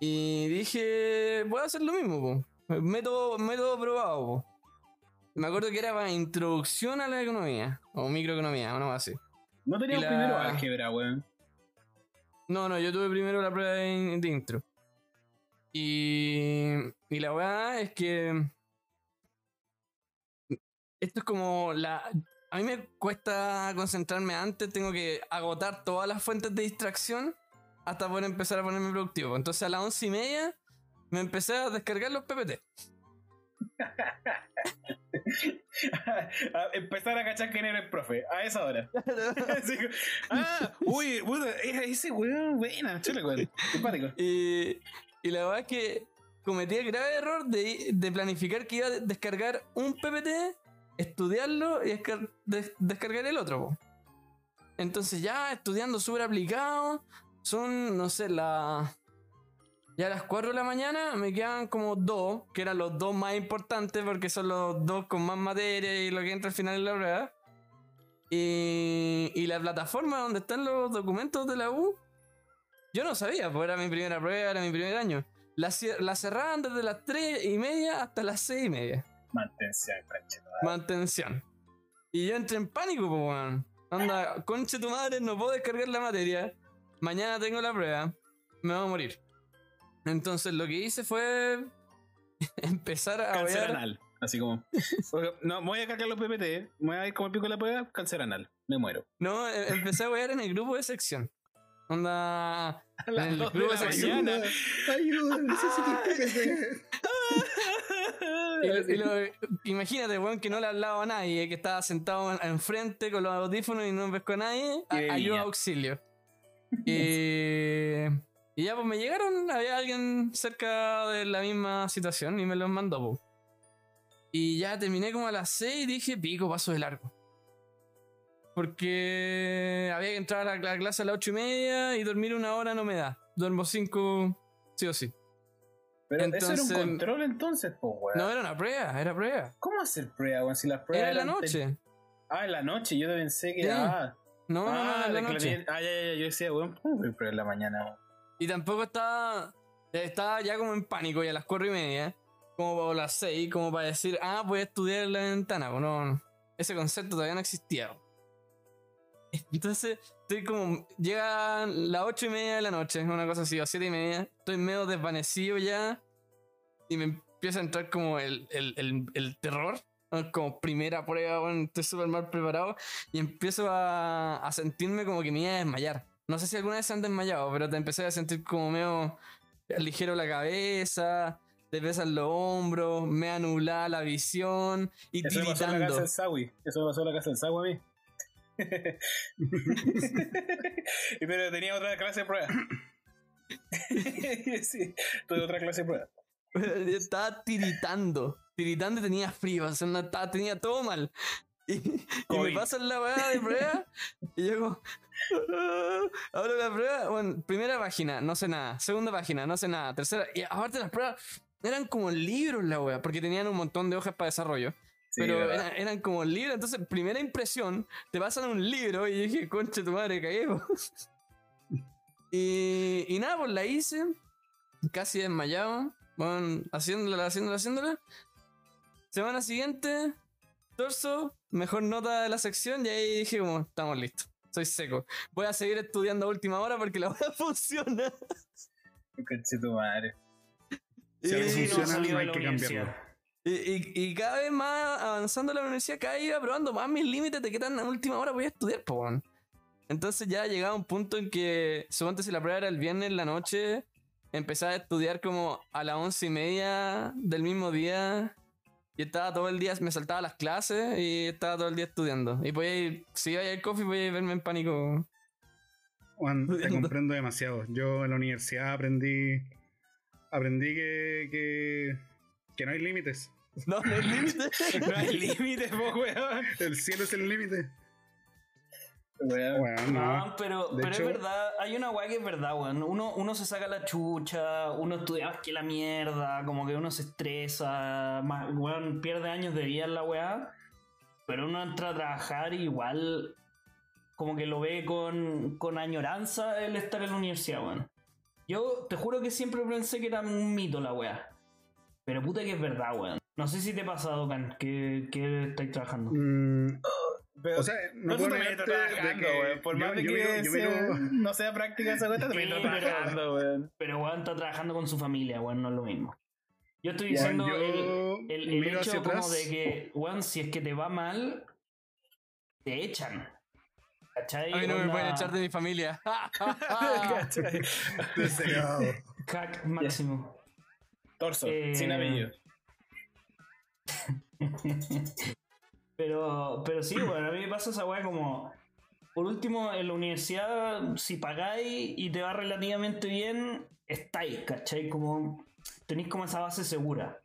Y dije, voy a hacer lo mismo, po. Método, método probado, po. Me acuerdo que era para introducción a la economía, o microeconomía, una más así. No teníamos la- primero álgebra, weón. No, no, yo tuve primero la prueba de, de intro. Y, y la verdad es que. Esto es como la. A mí me cuesta concentrarme antes, tengo que agotar todas las fuentes de distracción hasta poder empezar a ponerme productivo. Entonces a las once y media me empecé a descargar los PPT. A empezar a cachar quién era el profe, a esa hora. Ah, uy, puta, era ese weón, buena, chule, weón, simpático. Y, y la verdad es que cometí el grave error de, de planificar que iba a descargar un PPT, estudiarlo y descar- des- descargar el otro. po. Entonces ya estudiando súper aplicado, son, no sé, la... Ya a las 4 de la mañana me quedan como dos, que eran los dos más importantes porque son los dos con más materia y lo que entra al final de la prueba. Y, y la plataforma donde están los documentos de la U, yo no sabía, pues era mi primera prueba, era mi primer año. La, la cerraban desde las 3 y media hasta las 6 y media. Mantención, conchito. Mantención. Y yo entré en pánico, pues, weón. Anda, conche tu madre, no puedo descargar la materia. Mañana tengo la prueba. Me voy a morir. Entonces lo que hice fue empezar a Cáncer anal. Así como, no, me voy a cargar los PPT, me voy a ir como el pico de la prueba, cáncer anal, me muero. No, eh, empecé a ver en el grupo de sección. Onda. A En el dos de la sección. mañana. ayuda, necesito un PPT. Y lo- y lo- imagínate, weón, que no le hablaba a nadie, que estaba sentado en- enfrente con los audífonos y no pescó a nadie. A- ayuda, bebía. auxilio. Y, y ya, pues me llegaron, había alguien cerca de la misma situación y me los mandó, pues. Y ya terminé como a las 6 y dije, pico, paso de largo. Porque había que entrar a la, la clase a las 8 y media y dormir una hora no me da. Duermo 5 sí o sí. Pero eso Entonces- era un control entonces, pues, weón. No, era una prueba, era prueba. ¿Cómo hacer prueba, weón? Si las pruebas. Era en la noche. Ah, en la noche, yo pensé que. Sí. Ah, No, no, no, ah, en la que noche. ah, ya, ya, ya, yo decía, weón, ¿cómo voy a prueba en la mañana, weón? Y tampoco estaba. Estaba ya como en pánico y a las cuatro y media. Como a las seis, como para decir, ah, voy a estudiar en la ventana. pues no, ese concepto todavía no existía. Entonces, estoy como. Llega las ocho y media de la noche, una cosa así, o siete y media. Estoy medio desvanecido ya. Y me empieza a entrar como el, el, el, el terror. Como primera prueba, bueno, estoy súper mal preparado. Y empiezo a, a sentirme como que me iba a desmayar. No sé si alguna vez se han desmayado, pero te empecé a sentir como medio ligero la cabeza, te pesan los hombros, me anula la visión y Eso me pasó en la casa tiritando. del Sawi. Eso me pasó en la casa del Sawi a mí. Pero tenía otra clase de prueba. sí, tuve otra clase de prueba. Yo estaba tiritando, tiritando y tenía frío, o sea, no estaba- tenía todo mal. Y, y me pasan la weá de prueba y yo como... Abro la prueba, bueno, primera página, no sé nada. Segunda página, no sé nada. Tercera, y aparte las pruebas eran como libros la weá, porque tenían un montón de hojas para desarrollo. Sí, pero eran, eran como libros, entonces primera impresión, te pasan un libro y yo dije, concha tu madre, cagué. po". y, y nada, pues la hice, casi desmayado, bueno, haciéndola, haciéndola, haciéndola. Semana siguiente, torso, mejor nota de la sección y ahí dije como, estamos listos, soy seco. Voy a seguir estudiando a última hora porque la hora funciona. Conche tu madre. Si Y- Sí, no funciona, no de hay que cambiarlo. Y, y- y cada vez más avanzando en la universidad, cada vez iba probando más mis límites de qué tan a última hora voy a estudiar, po. Entonces ya llegaba un punto en que, suponte si la prueba era el viernes en la noche, empezaba a estudiar como a las once y media del mismo día. Y estaba todo el día, me saltaba las clases y estaba todo el día estudiando. Y podía ir, si iba a ir al coffee, podía verme en pánico. Juan, te comprendo demasiado. Yo en la universidad aprendí. Aprendí que. que, que no hay límites. No, no hay límite. No hay límite, po, weón. El cielo es el límite. Bueno, no. No, pero, pero hecho- es verdad, hay una weá que es verdad, weón. Uno, uno se saca la chucha, uno estudia más que la mierda, como que uno se estresa, más, weón, pierde años de vida en la weá. Pero uno entra a trabajar y igual como que lo ve con, con añoranza el estar en la universidad, weón. Yo te juro que siempre pensé que era un mito la weá. Pero puta que es verdad, weón. No sé si te ha pasado, Can, que, que estáis trabajando. Mm, Pero- o sea, no puedo tú también estás negarte de trabajando, que weón. Por yo- más de yo que miro- yo sea- miro- no sea práctica esa cosa, también Sí, estás pero- trabajando, weón. Pero weón está trabajando con su familia, weón, no es lo mismo. Yo estoy Juan, diciendo yo el, el- el hecho como atrás. de que, weón, si es que te va mal, te echan. ¿Cachai? A mí no me pueden echar de mi familia. ¿Cachai? Hack máximo. Torso, Eh, sin apellido. pero, pero sí, bueno, a mí me pasa esa weá como. Por último, en la universidad, si pagáis y te va relativamente bien, estáis, ¿cachai? Como. Tenéis como esa base segura.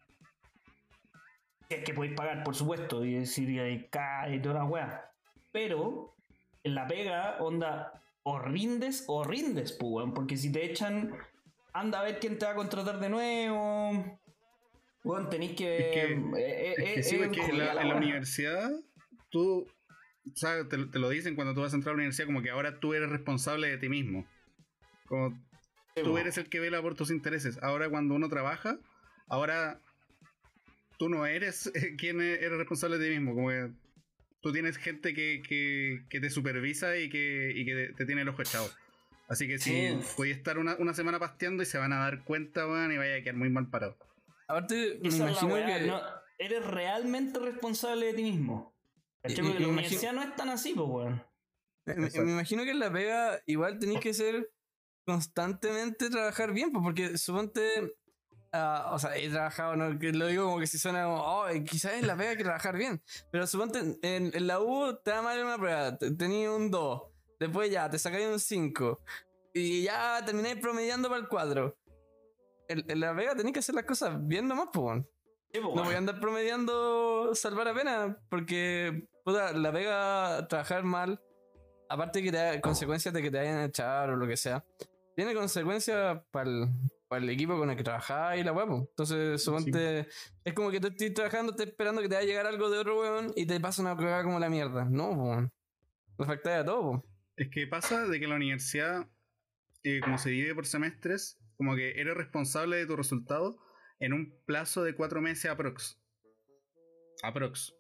Es que podéis pagar, por supuesto, y decir y cae y toda la weá. Pero, en la pega, onda, o rindes o rindes, pues, Porque si te echan, anda a ver quién te va a contratar de nuevo. Weón, tenéis que. Es que- Es que sí, es que en la, la en la weá. universidad, tú, sea, te, te lo dicen cuando tú vas a entrar a la universidad, como que ahora tú eres responsable de ti mismo. Como Sí, tú eres el que vela por tus intereses. Ahora cuando uno trabaja, ahora tú no eres eh, quien e- eres responsable de ti mismo. Como que tú tienes gente que, que, que te supervisa y que, y que te tiene el ojo echado. Así que si Sí. podías estar una, una semana pasteando y se van a dar cuenta, weón, y vaya a quedar muy mal parado. Aparte, me Esa imagino weá, que. no- eres realmente responsable de ti mismo. Y- Porque la imagino- universidad no es tan así, pues, weón. Me, imagino que en la pega igual tenéis que ser constantemente trabajar bien, pues, porque suponte. ah, o sea, he trabajado, no, que lo digo como que si suena como, oh, quizás en la pega hay que trabajar bien. Pero suponte en, en la U te da mal en una prueba, te- tenías un 2, después ya te sacáis un 5, y ya termináis promediando para el 4. En, en la pega tenéis que hacer las cosas bien nomás, pues. No voy a andar promediando salvar apenas, porque puta, la pega trabajar mal, aparte que te da consecuencias de que te vayan a echar o lo que sea, tiene consecuencias para el, equipo con el que trabajás y la huevo. Entonces, suponte, es como que tú estás trabajando, estás esperando que te vaya a llegar algo de otro weón y te pasa una prueba como la mierda. No, weón. Lo afecta a todo, po. Es que pasa de que la universidad, eh, como se divide por semestres, como que eres responsable de tu resultado en un plazo de cuatro meses aprox. Aprox.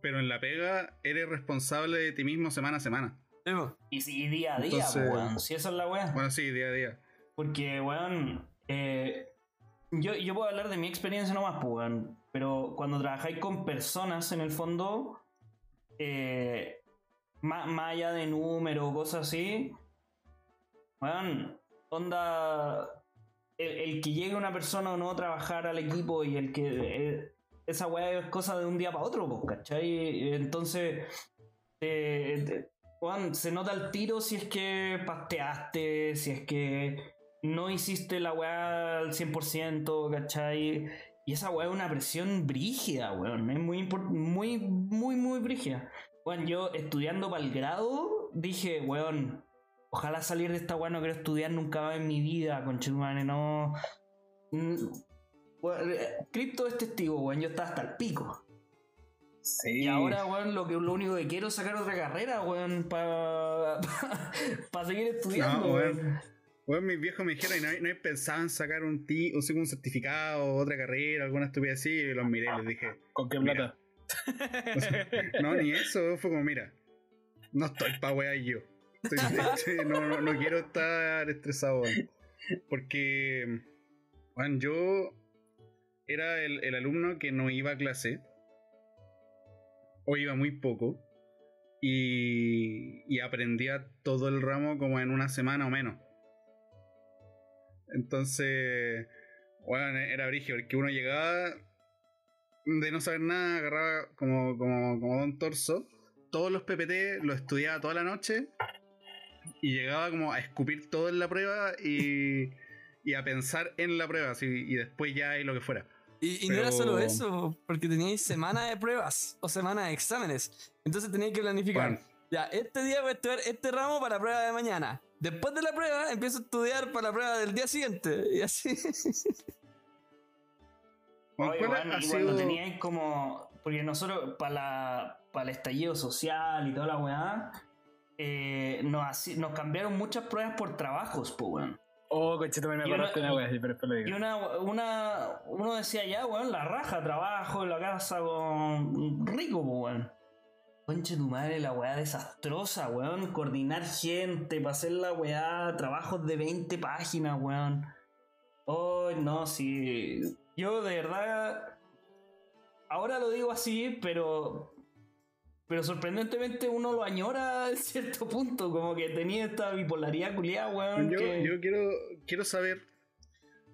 Pero en la pega eres responsable de ti mismo semana a semana. Y, si- y día a día, Entonces- weón. Si esa es la weá. Bueno, sí, día a día. Porque, weón, eh, yo, yo puedo hablar de mi experiencia nomás, pues, weón. Pero cuando trabajáis con personas, en el fondo, eh, más, más allá de número o cosas así, weón, onda. El, que llegue una persona o no a trabajar al equipo y el que. eh, esa weá es cosa de un día para otro, ¿cachai? Entonces. eh, te- Juan, se nota el tiro si es que pasteaste, si es que no hiciste la weá al 100%, ¿cachai? Y esa weá es una presión brígida, weón. Es muy, muy, muy, muy brígida. Weón, yo estudiando para el grado, dije, weón, ojalá salir de esta weá, no quiero estudiar nunca más en mi vida, conchetumane, no. Mm, weón, eh, Crypto es testigo, weón, yo estaba hasta el pico. Sí. Y ahora, weón, lo, que, lo único que quiero es sacar otra carrera, weón, para seguir estudiando, No, weón. weón. Bueno, mis viejos me dijeron, y no, no pensaban sacar un ti, o sea, un certificado, otra carrera, alguna estupidez así, y los miré y les dije, ¿Con qué plata? o sea, no, ni eso, fue como, mira, no estoy pa' weá yo. Estoy- no, no, no quiero estar estresado. Porque, bueno, yo era el, el alumno que no iba a clase, o iba muy poco, y, y aprendía todo el ramo como en una semana o menos. Entonces, bueno, era brígido, porque uno llegaba de no saber nada, agarraba como, como, como Don Torso, todos los PPT los estudiaba toda la noche y llegaba como a escupir todo en la prueba y, y a pensar en la prueba, así, y después ya hay lo que fuera. Y, y no era solo eso, porque teníais semana de pruebas o semana de exámenes. Entonces teníais que planificar. Bueno, Ya, este día voy a estudiar este ramo para la prueba de mañana. Después de la prueba empiezo a estudiar para la prueba del día siguiente. Y así. bueno, Oye, ¿cuál weón, ha y sido- cuando teníais como. Porque nosotros, para la, para el estallido social y toda la weá, eh, nos, cambiaron muchas pruebas por trabajos, pues, weón. Oh, conchito, me Y acordaste una- wea así, pero después lo Y digo. una, una, uno decía ya, weón, la raja, trabajo en la casa con rico, pues, weón. Conche tu madre, la weá desastrosa, weón. Coordinar gente para hacer la weá, trabajos de 20 páginas, weón. Oh, no, sí. Yo de verdad. Ahora lo digo así, pero. Pero sorprendentemente uno lo añora en cierto punto. Como que tenía esta bipolaridad culiada, weón. Yo, que- yo quiero, quiero saber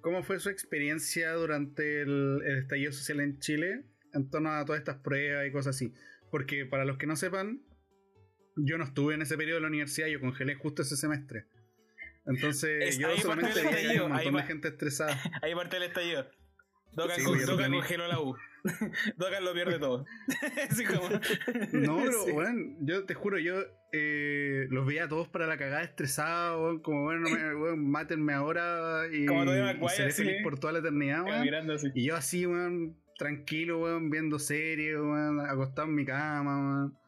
cómo fue su experiencia durante el, el estallido social en Chile en torno a todas estas pruebas y cosas así. Porque para los que no sepan, yo no estuve en ese periodo de la universidad, yo congelé justo ese semestre. Entonces Es- yo solamente estallido, un montón de gente estresada. Ahí parte el estallido. Dogan, Sí, con- Dogan congeló la U. Dogan lo pierde todo. Así como. No, pero Sí. weón, yo te juro, yo eh, los veía a todos para la cagada estresados, weón, como bueno, no me- weón, mátenme ahora y, Como y seré así, feliz por toda la eternidad, así. Y yo así, weón, tranquilo, weón, viendo series, weón, acostado en mi cama, weón.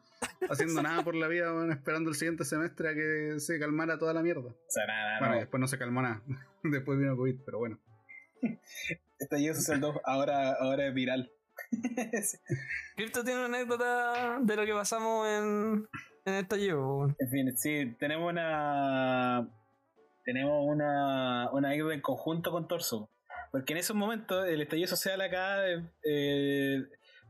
Haciendo nada por la vida, weón, esperando el siguiente semestre a que se calmara toda la mierda. O sea, nada, Bueno, no. después no se calmó nada. después vino COVID, pero bueno. Estallido Social 2 ahora, ahora es viral. Sí. Crypto tiene una anécdota de lo que pasamos en, en el estallido. En fin, sí, tenemos una. Tenemos una, una anécdota en conjunto con Torso. Porque en esos momentos el estallido social acá eh, eh,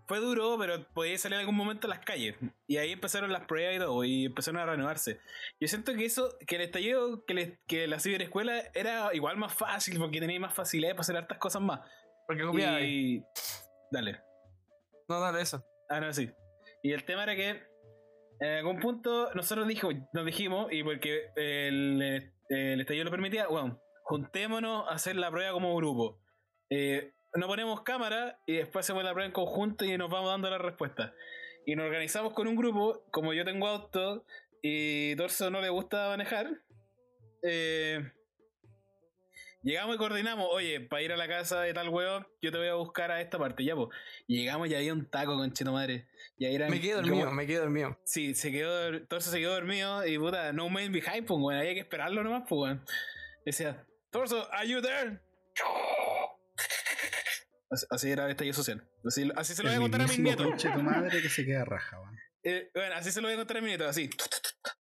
fue duro, pero podía salir en algún momento a las calles. Y ahí empezaron las pruebas y todo, y empezaron a renovarse. Yo siento que eso, que el estallido, que, le- que la ciberescuela era igual más fácil, porque tenía más facilidad para hacer hartas cosas más. Porque copiaba ahí. Y. Dale. No, dale eso. Ah, no, sí. Y el tema era que en algún punto nosotros dijo, nos dijimos, y porque el, el estallido lo permitía, bueno, juntémonos a hacer la prueba como grupo. Eh, no ponemos cámara y después hacemos la prueba en conjunto y nos vamos dando la respuesta. Y nos organizamos con un grupo, como yo tengo auto y Torso no le gusta manejar. eh, Llegamos y coordinamos, oye, para ir a la casa de tal hueón, yo te voy a buscar a esta parte, ya, pues. Llegamos y había un taco, con chino madre. Y ahí eran Me quedé como- dormido, me quedé dormido. Sí, se quedó, Torso se quedó dormido y puta, no man behind, pues, weón, había que esperarlo nomás, pues, weón. Decía, Torso, are you there? Así, así era el estallido social. Así, así se lo voy a contar a mis mismo nietos. tu madre que se queda raja. Eh, bueno, así se lo voy a contar a mis nietos, así.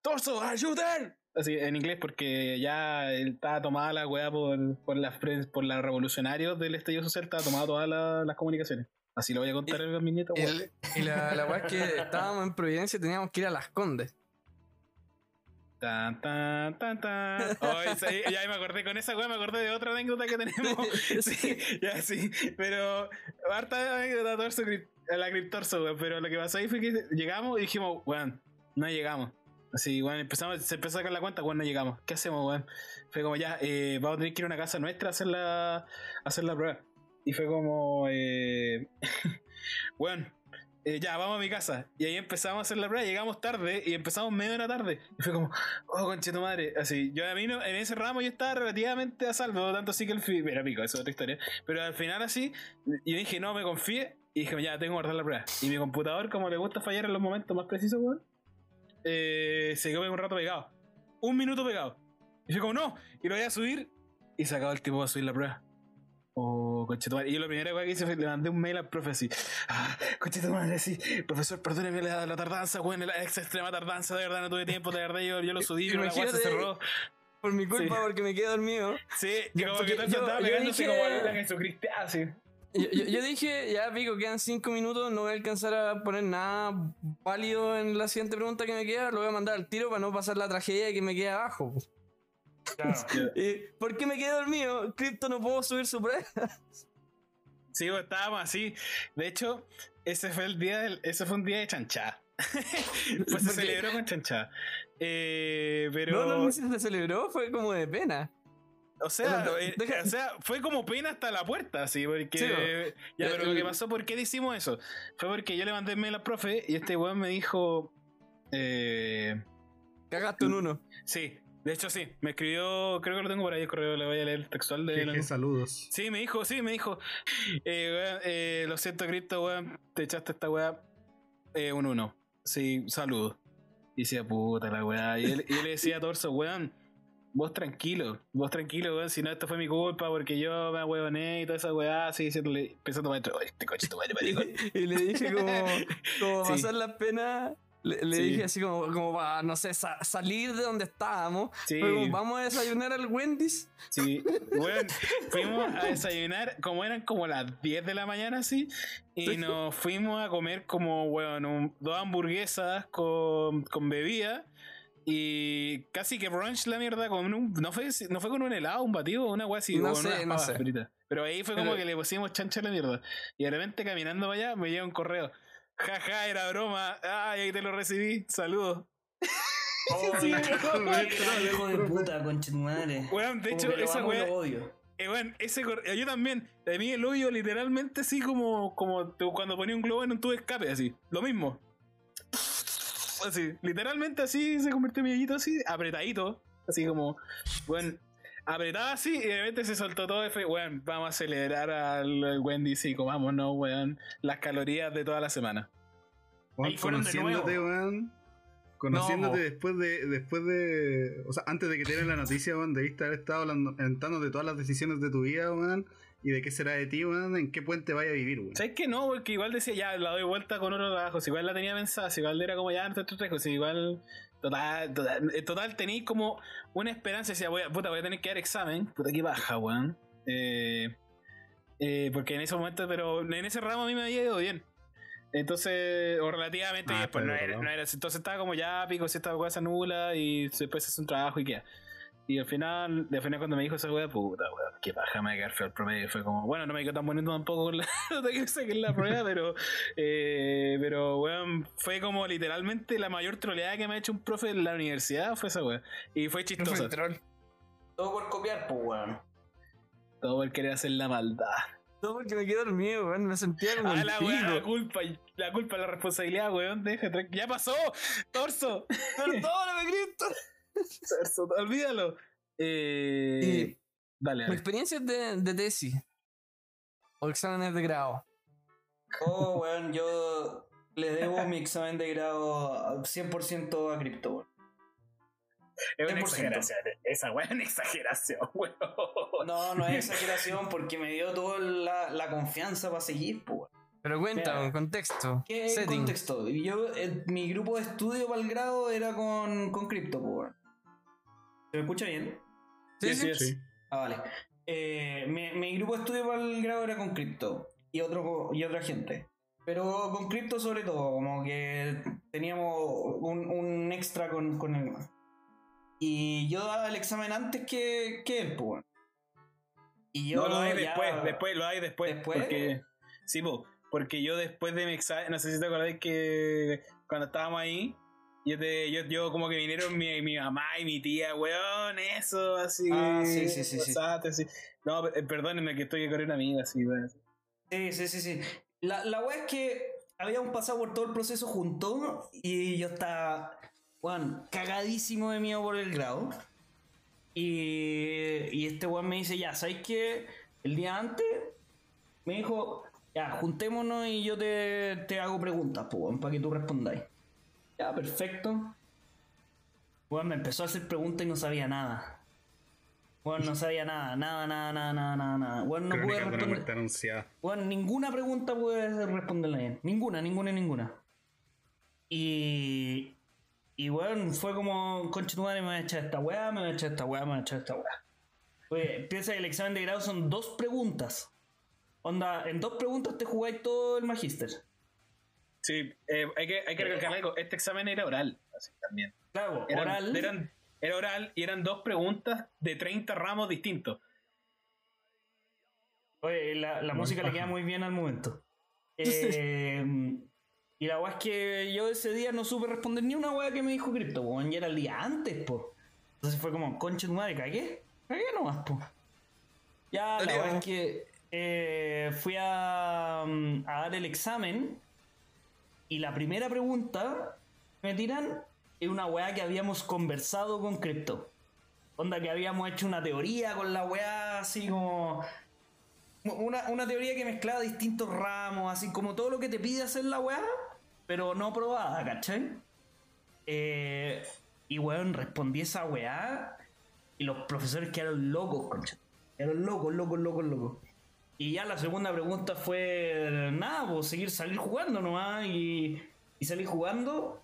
Torso, there? Así, en inglés, porque ya él estaba tomada la weá por, por, las, por los revolucionarios del estallido social, estaba tomada todas la- las comunicaciones. Así lo voy a contar a mis nietos. El- y la, la weá es que estábamos en Providencia y teníamos que ir a Las Condes. Tan, tan, ya me acordé con esa weá, me acordé de otra anécdota que tenemos. Sí, ya sí. Pero harta anécdota torso, la criptorso, weón. Pero lo que pasó ahí fue que llegamos y dijimos, weón, no llegamos. Así, weón, empezamos, se empezó a sacar la cuenta, weón, no llegamos. ¿Qué hacemos, weón? Fue como ya, eh, vamos a tener que ir a una casa nuestra a hacer la, a hacer la prueba. Y fue como, eh, weón, eh, ya, vamos a mi casa. Y ahí empezamos a hacer la prueba, llegamos tarde y empezamos medio de la tarde. Y fue como, oh, conchito madre. Así, yo a mí en ese ramo yo estaba relativamente a salvo, tanto así que el fi- Era pico, eso es otra historia. Pero al final así, yo dije, no, me confié. Y dije, ya, tengo que guardar la prueba. Y mi computador, como le gusta fallar en los momentos más precisos, weón, eh, se quedó un rato pegado. Un minuto pegado. Y fue como, no. Y lo voy a subir. Y se acabó el tiempo para subir la prueba. Oh, conchetumare. Y yo lo primero que hice fue le mandé un mail al profe así. Ah, conchetumare, sí. Profesor, perdóneme la, la tardanza, weón, la ex extrema tardanza, de verdad, no tuve tiempo, de verdad, yo, yo lo subí, pero la weá se cerró. por mi culpa Sí. porque me quedé dormido. Sí, Ya, como que yo- estaba yo pegándose dije- como la Jesucristo. Ah, sí. Yo, yo- yo dije, ya pico, quedan cinco minutos, no voy a alcanzar a poner nada válido en la siguiente pregunta que me queda, lo voy a mandar al tiro para no pasar la tragedia que me queda abajo. Claro. ¿Y ¿Por qué me quedé dormido? Crypto no puedo subir su prueba. Sí, pues, estábamos así. De hecho, ese fue el día del, ese fue un día de chanchá. pues se celebró con chanchá. Eh, pero. No, no, no se celebró, fue como de pena. O sea, No, no, eh, deja- o sea, fue como pena hasta la puerta, sí, porque... Sí, ya, Eh, pero lo que el- pasó, ¿por qué hicimos eso? Fue porque yo le mandé mail al profe y este weón me dijo... Eh, Cagaste un uno. sí, de hecho sí, me escribió, creo que lo tengo por ahí el correo, le voy a leer el textual de... Jeje, saludos. Sí, me dijo, sí, me dijo. Eh, weón, eh, lo siento, Cristo, weón, te echaste esta weá eh, un uno. Sí, saludos. Y decía, puta la weá. Y él, y le decía a Torso, weón, vos tranquilo, vos tranquilo, weón, si no, esto fue mi culpa porque yo me huevoné y toda esa weá, así diciéndole, pensando maestro, "Oye, este coche tu madre, maricón". Y le dije como, como Sí. pasar la pena. Le, le Sí. dije así como, como para, no sé, sa- salir de donde estábamos. Sí. Como, vamos a desayunar al Wendy's. Sí, weón, fuimos a desayunar, como eran como las 10 de la mañana, así, y nos fuimos a comer como, un- dos hamburguesas con, con bebida. Y casi que brunch la mierda con un. No fue, no fue con un helado, un batido, una weá así, No con sé, unas no sé. Pero ahí fue como Pero- que le pusimos chancha a la mierda. Y de repente caminando para allá me llega un correo. Jaja, era broma. Ay, ahí te lo recibí. Saludos. Sí, hijo de puta, concha tu madre. Weón, de hecho, esa weá. Eh, bueno, ese eh, yo también. De mí el hoyo literalmente así como, como cuando ponía un globo en un tubo de escape, así. Lo mismo. Así, literalmente así se convirtió mi hoyito así, apretadito. Así como, bueno, apretaba así y de repente se soltó todo y fue, weón, vamos a celebrar al, al Wendy's y comámonos, weón, las calorías de toda la semana. Weón, Ahí fueron de conociéndote, nuevo. weón. Conociéndote después de, después de. O sea, antes de que te dieran la noticia, weón, debiste haber estado hablando, entrando de todas las decisiones de tu vida, weón. Y de qué será de ti, weón, en qué puente vaya a vivir, weón. ¿Sabes que no? Porque igual decía, ya, la doy vuelta con otro trabajo. Si igual la tenía pensada, si igual era como ya, no te. Si igual, total, total, en total tenéis como una esperanza. Decía, voy a, puta, voy a tener que dar examen. Puta, qué baja, weón. Eh, eh, porque en ese momento, pero en ese ramo a mí me había ido bien. Entonces, o relativamente Ah, bien, pues no era, ¿no? no era- entonces estaba como ya, pico, si esta cosa nula y después hace un trabajo y queda. Y al final, al final cuando me dijo esa wea, puta weón, qué paja me quedar feo el promedio. Fue como, bueno, no me quedó tan bonito tampoco con la nota que saqué en la prueba, pero, eh, pero weón, fue como literalmente la mayor troleada que me ha hecho un profe en la universidad, fue esa wea. Y fue chistosa. Todo por copiar, pues, weón. Todo por querer hacer la maldad. Todo porque me quedé dormido, weón. Me sentía como Ah, el la culpa, la culpa, la responsabilidad, weón, deja, ya pasó, torso. Perdóname, Cristo. Olvídalo. Eh, Y dale, mi dale. experiencia de, de tesis o exámenes de grado. Oh, weón, yo le debo mi examen de grado 100% a cripto. Es una 100%. exageración, esa wea es una exageración, weón. No, no es exageración porque me dio toda la, la confianza para seguir, pues, weón. Pero cuenta, Mira, un contexto. ¿Qué setting. contexto? Yo, eh, mi grupo de estudio para el grado era con, con cripto, pues, weón. ¿Se me escucha bien? Sí, Sí, sí. Ah, vale. Eh, mi, mi grupo de estudio para el grado era con cripto y, otro, y otra gente. Pero con cripto sobre todo, como que teníamos un, un extra con, con él. Y yo daba el examen antes que, que él, pues. Y yo no, lo hay ya- después, después, lo hay después. ¿Después? Porque, sí, po, porque yo después de mi examen, no sé si te acordás que cuando estábamos ahí, yo, te, yo, yo como que vinieron mi, mi mamá y mi tía, weón, eso, así. Ah, sí, sí, sí, sí. pasaste, así. No, eh, perdónenme que estoy con una amiga, así, weón. Sí, sí, sí, sí. La, la weá es que habíamos pasado por todo el proceso juntos y yo estaba, weón, cagadísimo de miedo por el grado. Y, y este weón me dice, ya, ¿sabes qué? El día antes me dijo, ya, juntémonos y yo te, te hago preguntas, pues, weón, para que tú respondáis. Ya, perfecto. Weón, me empezó a hacer preguntas y no sabía nada. Weón, no sabía nada, nada, nada, nada, nada, nada, nada. Weón, no pude responder. Bueno, ninguna pregunta puede responderla bien. Ninguna, ninguna, ninguna. Y. Y weón, fue como, concha tu madre, me voy a echar esta weá, me voy a echar esta weá, me voy a echar esta weá. Oye, piensa que el examen de grado son dos preguntas. Onda, en dos preguntas te jugáis todo el magíster. Sí, eh, hay que, hay que recalcar algo. Este examen era oral, así también. Claro, Eran- oral. eran- era oral y eran dos preguntas de 30 ramos distintos. Oye, la, la música le queda muy bien al momento. Eh, y la weá es que yo ese día no supe responder ni una weá que me dijo Crypto, weón. Ya era el día antes, po. Entonces fue como, concha tu madre, cagué. Cagué nomás, po. Ya, la weá es que eh, fui a, mm, a dar el examen y la primera pregunta me tiran es una weá que habíamos conversado con Crypto. Onda que habíamos hecho una teoría con la weá así como una, una teoría que mezclaba distintos ramos, así como todo lo que te pide hacer la weá, pero no probada, ¿cachai? Eh, y weón, respondí esa weá y los profesores quedaron locos, concha. Quedaron locos, locos, locos, locos. Y ya la segunda pregunta fue, nada, pues seguir, salir jugando nomás y, y salir jugando.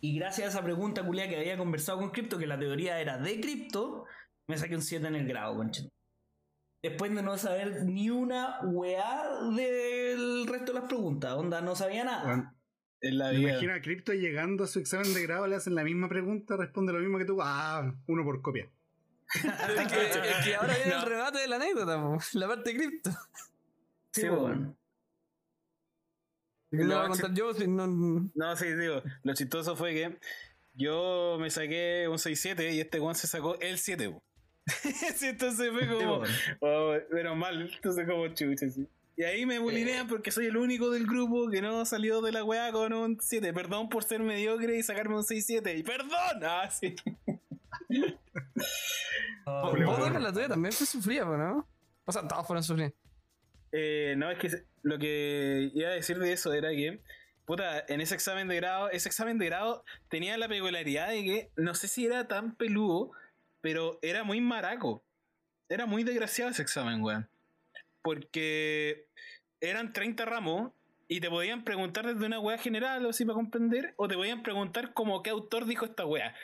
Y gracias a esa pregunta culia que había conversado con Crypto, que la teoría era de Crypto, me saqué un 7 en el grado, concha después de no saber ni una weá del resto de las preguntas. Onda, no sabía nada. Bueno, En la me vida. imagino a Crypto llegando a su examen de grado, le hacen la misma pregunta, responde lo mismo que tú. Ah, uno por copia. Es que, es que ahora viene No. el remate de la anécdota, po, la parte de cripto. Sí, weón. No voy a contar yo, si no. No, sí, digo, lo chistoso fue que yo me saqué un 6-7 y este Juan se sacó el 7. po. Sí, entonces fue Sí, como, oh, menos mal, entonces como chucha, sí. Y ahí me bulinean porque soy el único del grupo que no salió de la weá con un 7. Perdón por ser mediocre y sacarme un 6-7. Y perdón, ah, sí. Vos con la tuya también fue sufrida, ¿no? O sea, todos fueron sufridos. Eh, no, es que lo que iba a decir de eso era que, puta, en ese examen de grado, ese examen de grado tenía la peculiaridad de que, no sé si era tan peludo, pero era muy maraco. Era muy desgraciado ese examen, weón. Porque eran 30 ramos y te podían preguntar desde una weá general o así para comprender, o te podían preguntar como qué autor dijo esta weá.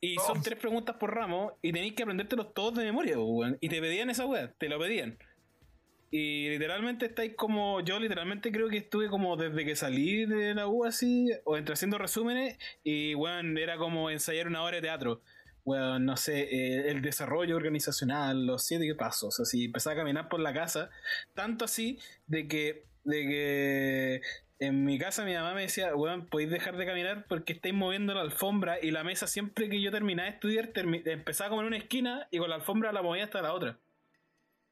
Y son tres preguntas por ramo y tenéis que aprendértelos todos de memoria, weón. Y te pedían esa weá, te lo pedían. Y literalmente estáis como. Yo literalmente creo que estuve como desde que salí de la U así, o entre haciendo resúmenes, y bueno, era como ensayar una hora de teatro. Bueno, no sé, eh, el desarrollo organizacional, los siete pasos, así, empezaba a caminar por la casa, tanto así de que, de que en mi casa mi mamá me decía, weón, podéis dejar de caminar porque estáis moviendo la alfombra y la mesa siempre que yo terminaba de estudiar, termi- empezaba como en una esquina y con la alfombra la movía hasta la otra.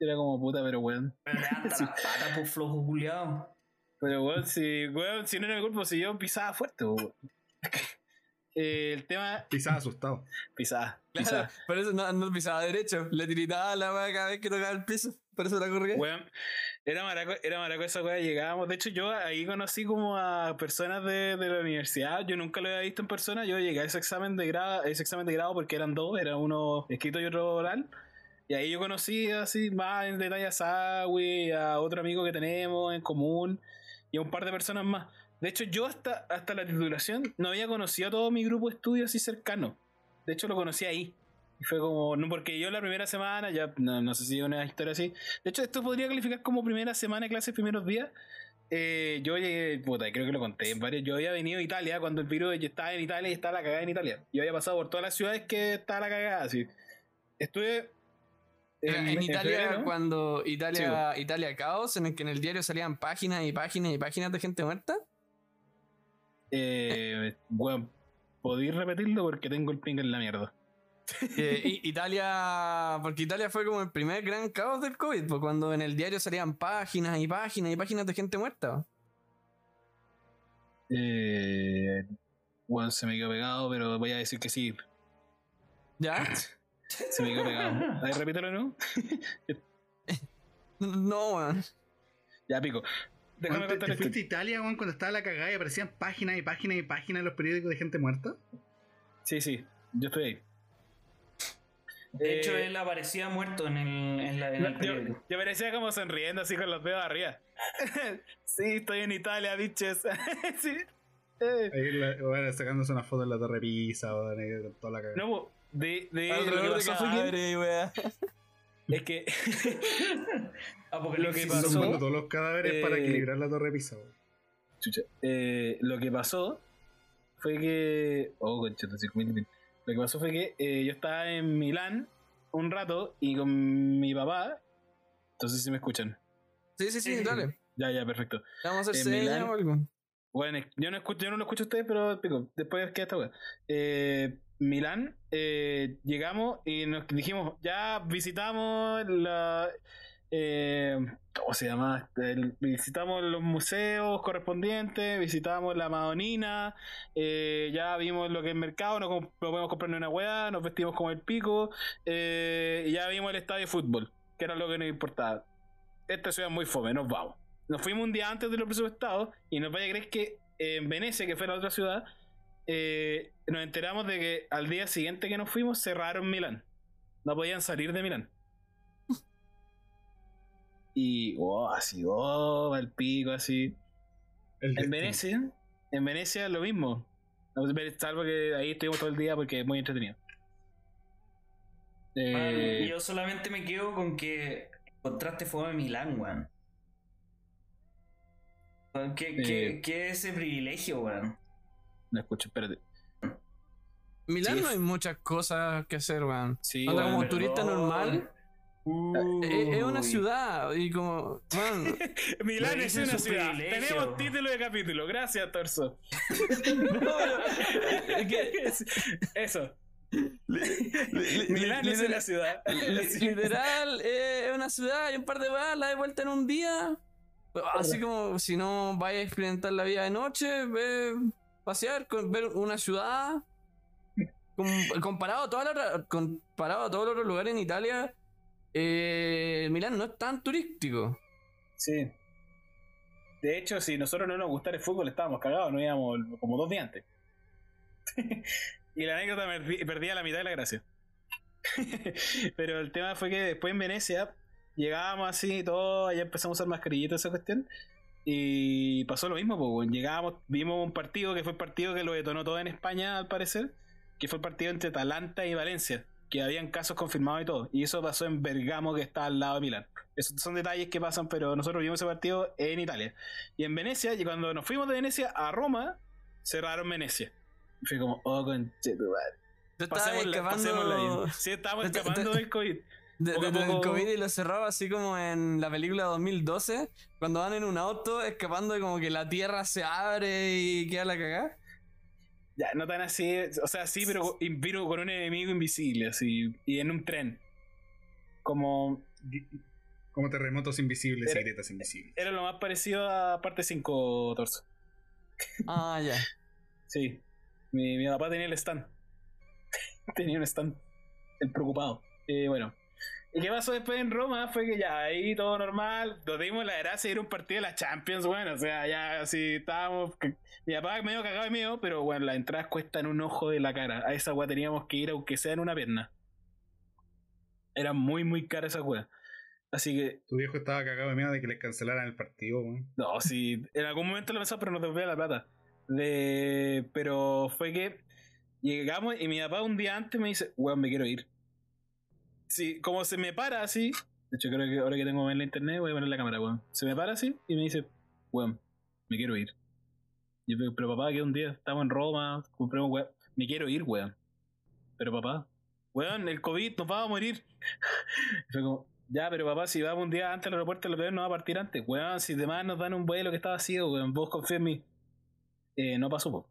Era como puta, pero weón. Pero levanta Sí. las patas, pues flojo culiado. Pero weón, si, weón, si no era mi culpa, si yo pisaba fuerte, weón. Eh, el tema, Quizás asustado. pisaba, Claro, pisaba. por eso no, no pisaba derecho. Le tiritaba la weá cada vez que tocaba el piso. Por eso la corría. Era maraco, era maraco esa weá, llegábamos. De hecho, yo ahí conocí como a personas de, de la universidad. Yo nunca lo había visto en persona. Yo llegué a ese examen de grado, a ese examen de grado porque eran dos, era uno escrito y otro oral. Y ahí yo conocí así más en detalle a Sawi, a otro amigo que tenemos en común y a un par de personas más. De hecho, yo hasta, hasta la titulación no había conocido a todo mi grupo de estudio así cercano. De hecho, lo conocí ahí. Y fue como, no, porque yo la primera semana, ya no, no sé si una historia así. De hecho, esto podría calificar como primera semana de clases, primeros días. Eh, yo llegué, puta, creo que lo conté en varios. Yo había venido a Italia cuando el virus yo estaba en Italia y estaba la cagada en Italia. Yo había pasado por todas las ciudades que estaba la cagada, así. Estuve. En, Italia, febrero. cuando Sí, Italia, Italia Caos, en el que en el diario salían páginas y páginas y páginas de gente muerta. Eh, bueno, podéis repetirlo porque tengo el ping en la mierda. Eh, Italia, porque Italia fue como el primer gran caos del COVID, pues cuando en el diario salían páginas y páginas y páginas de gente muerta. Eh, bueno, se me quedó pegado, pero voy a decir que sí. ¿Ya? Se me quedó pegado. A ver, repítelo, ¿no? No, weón. Ya pico. Déjame Weón, ¿Te, contar te fuiste a Italia, weón, cuando estaba la cagada y aparecían páginas y páginas y páginas en los periódicos de gente muerta? Sí, sí, yo estoy ahí. De hecho, Eh, él aparecía muerto en el, en la, en No, el yo, periódico. yo parecía como sonriendo así con los dedos arriba. sí, estoy en Italia, bitches. sí. Eh. Ahí la, bueno, sacándose una foto en la torre Pisa, con toda la cagada. No, po, de, de lo que de pasó es que Apocalipsis. Lo que pasó, todos los cadáveres para eh, equilibrar la torre Pisa. Chucha. Eh, lo que pasó fue que. Oh, conchito, 5.000 mil. Lo que pasó fue que eh, yo estaba en Milán un rato y con mi papá. Entonces, si me escuchan. Sí, sí, sí, dale. Ya, ya, perfecto. ¿Le vamos a hacer Milán- o algo? Bueno, yo no, escucho, yo no lo escucho a ustedes, pero pico, después queda esta weá. Eh, Milán, eh, llegamos y nos dijimos, ya visitamos la. eh, ¿Cómo se llama? El- visitamos los museos correspondientes, visitamos la Madonina, eh, ya vimos lo que es mercado, no, no podemos comprarnos una weá, nos vestimos como el pico, eh, y ya vimos el estadio de fútbol, que era lo que nos importaba. Esta ciudad es muy fome, nos vamos. Nos fuimos un día antes de lo presupuestado y nos vaya a creer que en Venecia, que fue la otra ciudad, eh, nos enteramos de que al día siguiente que nos fuimos cerraron Milán. No podían salir de Milán. Y, oh, así, oh, al pico, así. El En. Venecia, en Venecia lo mismo. Salvo que ahí estuvimos todo el día porque es muy entretenido. Man, Eh, yo solamente me quedo con que contraste fue en Milán, weón. ¿Qué, qué, Eh. qué ese privilegio, weón? No escucho, espérate. Milán Sí. no hay muchas cosas que hacer, weón. Sí, Anda como turista normal. Es, es una ciudad y como, weón, Milán es una ciudad. privilegio. Tenemos título de capítulo. Gracias, Torso. es que Eso. Milán es una ciudad. li- literal eh, es una ciudad y un par de balas de vuelta en un día. Así como si no vayas a experimentar la vida de noche, ve, pasear, con- ver una ciudad. Com- comparado a toda la comparado a todos los otros lugares en Italia, eh, Milán no es tan turístico. Sí. De hecho, si nosotros no nos gustara el fútbol, estábamos cagados, no íbamos como dos días antes. y la anécdota perdía la mitad de la gracia. Pero el tema fue que después en Venecia llegábamos así y todo, allá empezamos a usar mascarillitas esa cuestión. Y pasó lo mismo, pues, llegábamos, vimos un partido que fue el partido que lo detonó todo en España, al parecer, que fue el partido entre Atalanta y Valencia, que habían casos confirmados y todo. Y eso pasó en Bergamo, que está al lado de Milán. Esos son detalles que pasan, pero nosotros vimos ese partido en Italia. Y en Venecia, y cuando nos fuimos de Venecia a Roma, cerraron Venecia. Y fue como, oh, escapando pasémosla bien. Sí, estábamos escapando del COVID. De, poco a de- del COVID y lo cerraba así como en la película 2012, cuando van en un auto escapando de como que la tierra se abre y queda la cagada. Ya, no tan así, o sea, sí, pero, con- pero con un enemigo invisible, así, y en un tren. Como, Como terremotos invisibles y Era- grietas invisibles. era lo más parecido a parte 5, Torso. Ah, ya. Sí, mi, mi papá tenía el stand. tenía un stand. El preocupado. Eh, bueno. ¿Y qué pasó después en Roma? Fue que ya ahí todo normal. Nos dimos la gracia de ir a un partido de la Champions, bueno. O sea, ya así estábamos. Mi papá medio cagado de miedo, pero bueno, las entradas cuestan un ojo de la cara. A esa weá teníamos que ir aunque sea en una pierna. Era muy, muy cara esa weá. Así que, Tu viejo estaba cagado de miedo de que les cancelaran el partido, weón. no, sí, en algún momento lo pensaba, pero nos devolvía la plata. De... Pero fue que llegamos y mi papá un día antes me dice, weón, me quiero ir. Sí, como se me para así, de hecho creo que ahora que tengo en la internet voy a poner la cámara, weón. Se me para así y me dice, weón, me quiero ir. Y yo, pero, pero papá, que un día estamos en Roma, compramos weón, me quiero ir, weón. Pero papá, weón, el COVID nos va a morir. Fue como, ya, pero papá, si vamos un día antes al aeropuerto, el avión no va a partir antes. Weón, si demás nos dan un vuelo que está vacío, weón, vos confía en mí. Eh, no pasó, po.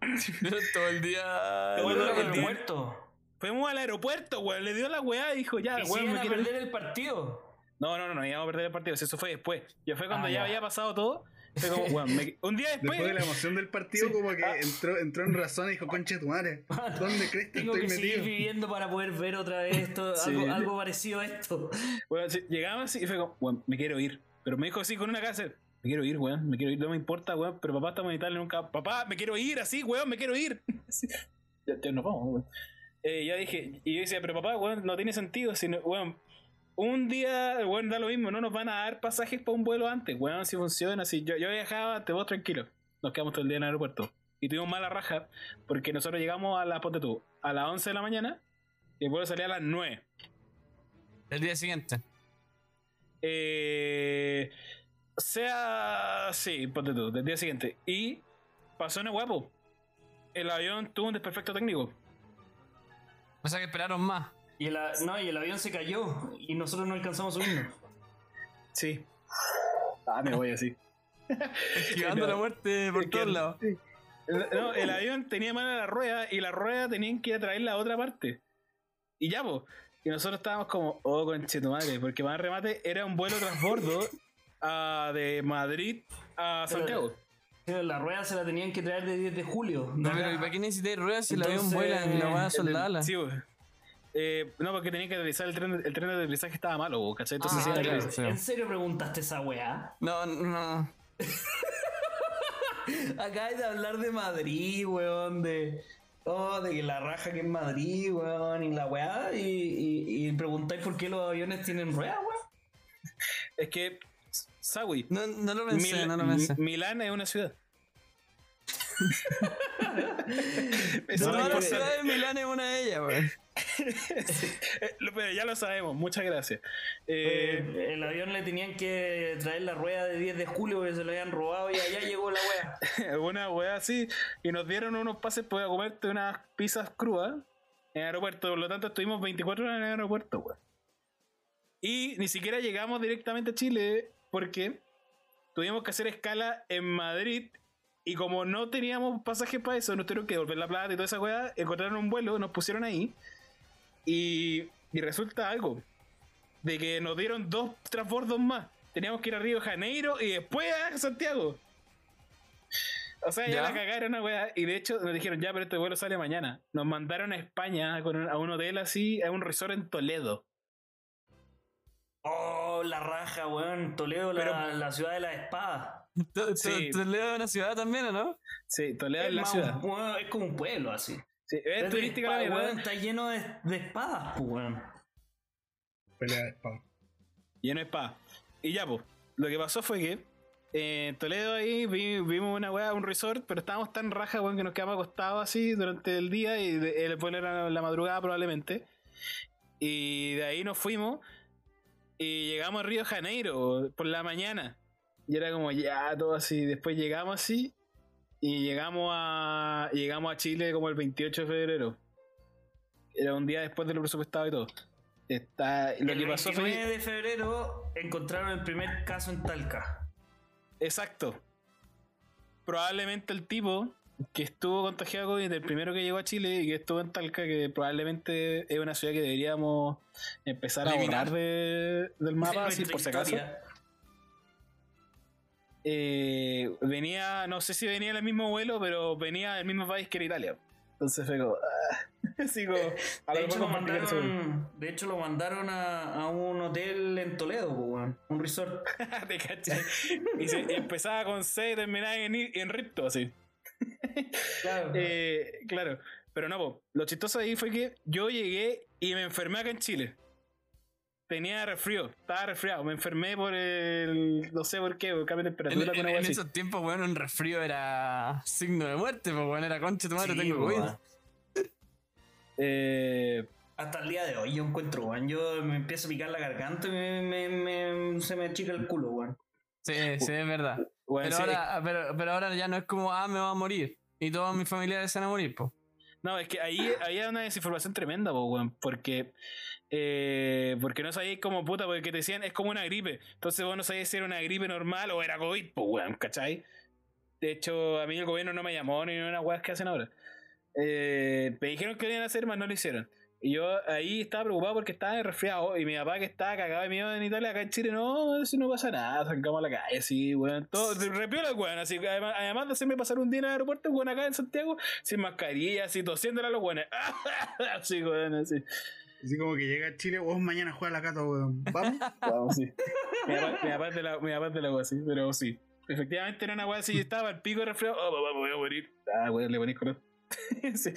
Todo el día. Al el día- aeropuerto. Fuimos al aeropuerto, weón, le dio la weá y dijo, ya, Y weón, siguen me a quiero ir. perder el partido. No, no, no, no, íbamos a perder el partido. Eso fue después. Ya fue cuando Ah, ya, ya. había pasado todo. Fue como, weón, me- un día después. Después de la emoción del partido, Sí. como que Ah. entró, entró en razón y dijo, conche tu madre, ¿dónde crees que Tengo estoy que seguir metido? viviendo para poder ver otra vez esto, Sí. algo, algo parecido a esto. Weón, sí, llegamos así y fue como, weón, me quiero ir. Pero me dijo así con una casa. Me quiero ir, weón, me quiero ir, no me importa, weón. Pero papá estamos en Italia nunca. Papá, me quiero ir así, weón, me quiero ir. Ya nos vamos, weón. Eh, ya dije, y yo decía, pero papá, weón, no tiene sentido. Si no- weón, un día, weón, da lo mismo, no nos van a dar pasajes para un vuelo antes, weón, si funciona así. Yo, yo viajaba, te vos tranquilo. nos quedamos todo el día en el aeropuerto. Y tuvimos mala raja porque nosotros llegamos a la, ponte tú, a las 11 de la mañana y el vuelo salía a las 9. El día siguiente. Eh, sea, sí, ponte tú, del día siguiente. Y pasó en el guapo. El avión tuvo un desperfecto técnico. O sea que esperaron más. Y el, a- no, y el avión se cayó y nosotros no alcanzamos a subirnos. Sí. Ah, me voy así. Esquivando la muerte por todos lados. No, el avión tenía mala la rueda y la rueda tenían que ir a traer la otra parte. Y ya, pues. Y nosotros estábamos como, oh, conche tu madre, porque más remate era un vuelo transbordo ah, de Madrid a Santiago. La rueda se la tenían que traer de 10 de julio. No, pero acá. ¿y para qué necesitáis ruedas si el avión vuela y la van a El del- soldarla? Sí, pues. Eh, no, porque tenían que aterrizar el tren, el tren de aterrizaje estaba malo, ¿cachai? Entonces Ah, sí, claro. ¿En serio preguntaste esa weá? No, no. Acabas de hablar de Madrid, weón, de. Oh, de que la raja que es Madrid, weón, y la weá, y, y, y preguntáis por qué los aviones tienen ruedas, weón. Es que, Sawi, No, no lo pensé, Mil- no lo pensé. Mi- Milán es una ciudad. De todas las importante. ciudades, Milán es una de ellas, weón. Eh, pero ya lo sabemos, muchas gracias. Eh, Eh, el avión le tenían que traer la rueda de 10 de julio que se lo habían robado y allá llegó la weá. una weá así, y nos dieron unos pases para comerte unas pizzas crudas en el aeropuerto. Por lo tanto, estuvimos 24 horas en el aeropuerto, weón. Y ni siquiera llegamos directamente a Chile porque tuvimos que hacer escala en Madrid. Y como no teníamos pasajes para eso, nos tuvieron que devolver la plata y toda esa weá. Encontraron un vuelo, nos pusieron ahí. Y, y resulta algo: de que nos dieron dos transbordos más. Teníamos que ir a Río de Janeiro y después a Santiago. O sea, ya, ¿Ya? la cagaron una weá. Y de hecho nos dijeron, ya, pero este vuelo sale mañana. Nos mandaron a España con un- a un hotel así, a un resort en Toledo. Oh, la raja, weón. Toledo, la, Pero- la ciudad de la espada. ¿Tú, tú, Sí. tú lees de una ciudad también, ¿o no? Sí, Toledo es Es, la más ciudad. weón, es como un pueblo así. Sí, es Es turística la espada, weón, está lleno de, de espadas, pues, weón. Pelea de espada. Lleno de spa. Y ya, pues. Lo que pasó fue que eh, en Toledo ahí vi- vimos una weá, un resort, pero estábamos tan raja, weón, que nos quedamos acostados así durante el día y de- el vuelo era la madrugada probablemente. Y de ahí nos fuimos y llegamos a Río de Janeiro por la mañana. Y era como ya todo así. Después llegamos así y llegamos a llegamos a Chile como el 28 de febrero. Era un día después de lo presupuestado y todo. Está, lo el que pasó 29 fue de febrero encontraron el primer caso en Talca. Exacto. Probablemente el tipo que estuvo contagiado con COVID, el primero que llegó a Chile y que estuvo en Talca, que probablemente es una ciudad que deberíamos empezar a Eliminar. borrar de- del mapa, así por si acaso. Eh, venía, no sé si venía en el mismo vuelo, pero venía del mismo país que era Italia. Entonces fue como. ah, así como. a De lo hecho, mejor lo mandaron, de hecho, lo mandaron a, a un hotel en Toledo, weón. Un resort. Te. Y, se- y empezaba con C y terminaba en, en Ripto, así. Claro. Eh, claro, pero no, po. lo chistoso ahí fue que yo llegué y me enfermé acá en Chile. Tenía resfrío, estaba resfriado, me enfermé por el. no sé por qué, por cambio de En, temperatura, en- en así. esos tiempos, weón, un resfrío era signo de muerte, pues, weón, era concha tu madre, Sí, tengo COVID. Eh, Hasta el día de hoy yo encuentro, weón. Yo me empiezo a picar la garganta y me, me- me- se me achica el culo, weón. Sí, sí, es verdad. bueno, Pero sí, ahora, pero, pero ahora ya no es como, ah, me va a morir. Y todos mis familiares se van a morir, pues. No, es que ahí había una desinformación tremenda, po, weón, porque eh, porque no sabíais como puta, porque te decían es como una gripe. Entonces vos no sabías si era una gripe normal o era COVID, pues weón, ¿cachai? De hecho, a mí el gobierno no me llamó ni una weas que hacen ahora. Eh, me dijeron que lo iban a hacer, mas no lo hicieron. Y yo ahí estaba preocupado porque estaba resfriado. Y mi papá que estaba cagado de miedo en Italia, acá en Chile, no, eso no pasa nada, sacamos a la calle, así, weón. Todo, repiola el weón, así, además, además de hacerme pasar un día en el aeropuerto, weón, acá en Santiago, sin mascarilla, así, tosiéndole a los weones. así, weón, así. Así como que llega a Chile, vos mañana juega la cata, weón. Vamos. Vamos, sí. Mi papá, mi papá de la, mi papá es de la wea, sí, pero sí. Efectivamente era una wea así, estaba al pico de resfriado, oh, papá, me voy a morir. Ah, weón, le ponís color. sí.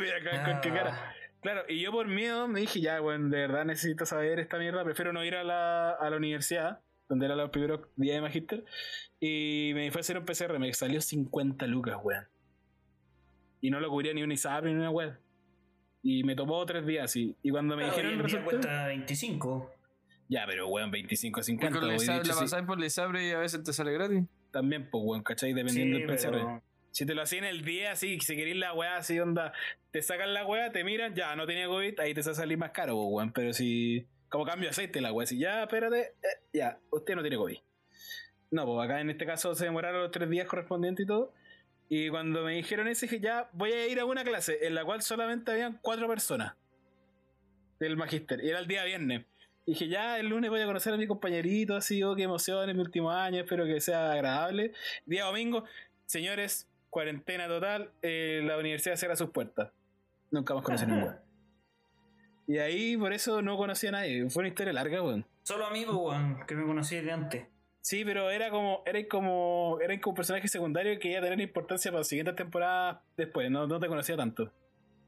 Mira, con, con qué cara. Claro, y yo por miedo me dije, ya, weón, de verdad necesito saber esta mierda, prefiero no ir a la, a la universidad. donde era los primeros días de Magister. Y me fue a hacer un PCR, me salió 50 lucas, weón. Y no lo cubría ni un ISAPRE ni una weón. Y me tomó tres días así. Y cuando me Claro, dijeron el resultado. cuesta 25. Ya, pero weón, 25 a Y 50. con weón, Lisabre, dicho la pasáis por Lisabre y a veces te sale gratis. También, pues, weón, ¿cachai? Dependiendo Sí, del PCR. pero- Si te lo hacían el día, así, si queréis la weá, así, onda, te sacan la weá, te miran, ya, no tenía COVID, ahí te va a salir más caro, pues, weón. Pero si, como cambio de aceite la weá, si ya, espérate, eh, ya, usted no tiene COVID. No, pues acá en este caso se demoraron los tres días correspondientes y todo. Y cuando me dijeron eso, dije, ya, voy a ir a una clase en la cual solamente habían cuatro personas del magister. Y era el día viernes. Dije, ya, el lunes voy a conocer a mi compañerito, así, oh, qué emoción, en mi último año, espero que sea agradable. Día domingo, señores, cuarentena total, eh, la universidad cierra sus puertas. Nunca más conocí a ninguna. Y ahí, por eso, no conocí a nadie. Fue una historia larga, weón. Solo amigo, weón, que me conocí de antes. Sí, pero era como, era como, era como un personaje secundario que iba a tener importancia para las siguientes temporadas después. No, no te conocía tanto.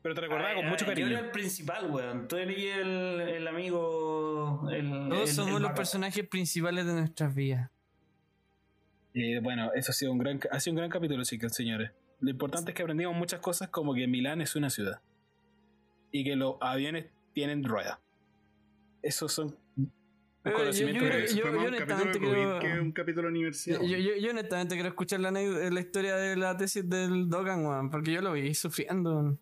Pero te recordaba Ah, con ah, mucho Yo era cariño. el principal, weón. Tú eres el, el amigo. El, Todos el- somos el los personajes principales de nuestras vidas. Eh, bueno, eso ha sido un gran, ha sido un gran capítulo, chicas, señores. Lo importante es que aprendimos muchas cosas como que Milán es una ciudad. Y que los aviones tienen ruedas. Esos son yo- conocimientos yo yo- un capítulo honestamente creo- que un capítulo de universidad. Yo, yo, yo- yo honestamente quiero escuchar la, historia de la tesis del Dogan, weón, porque yo lo vi sufriendo.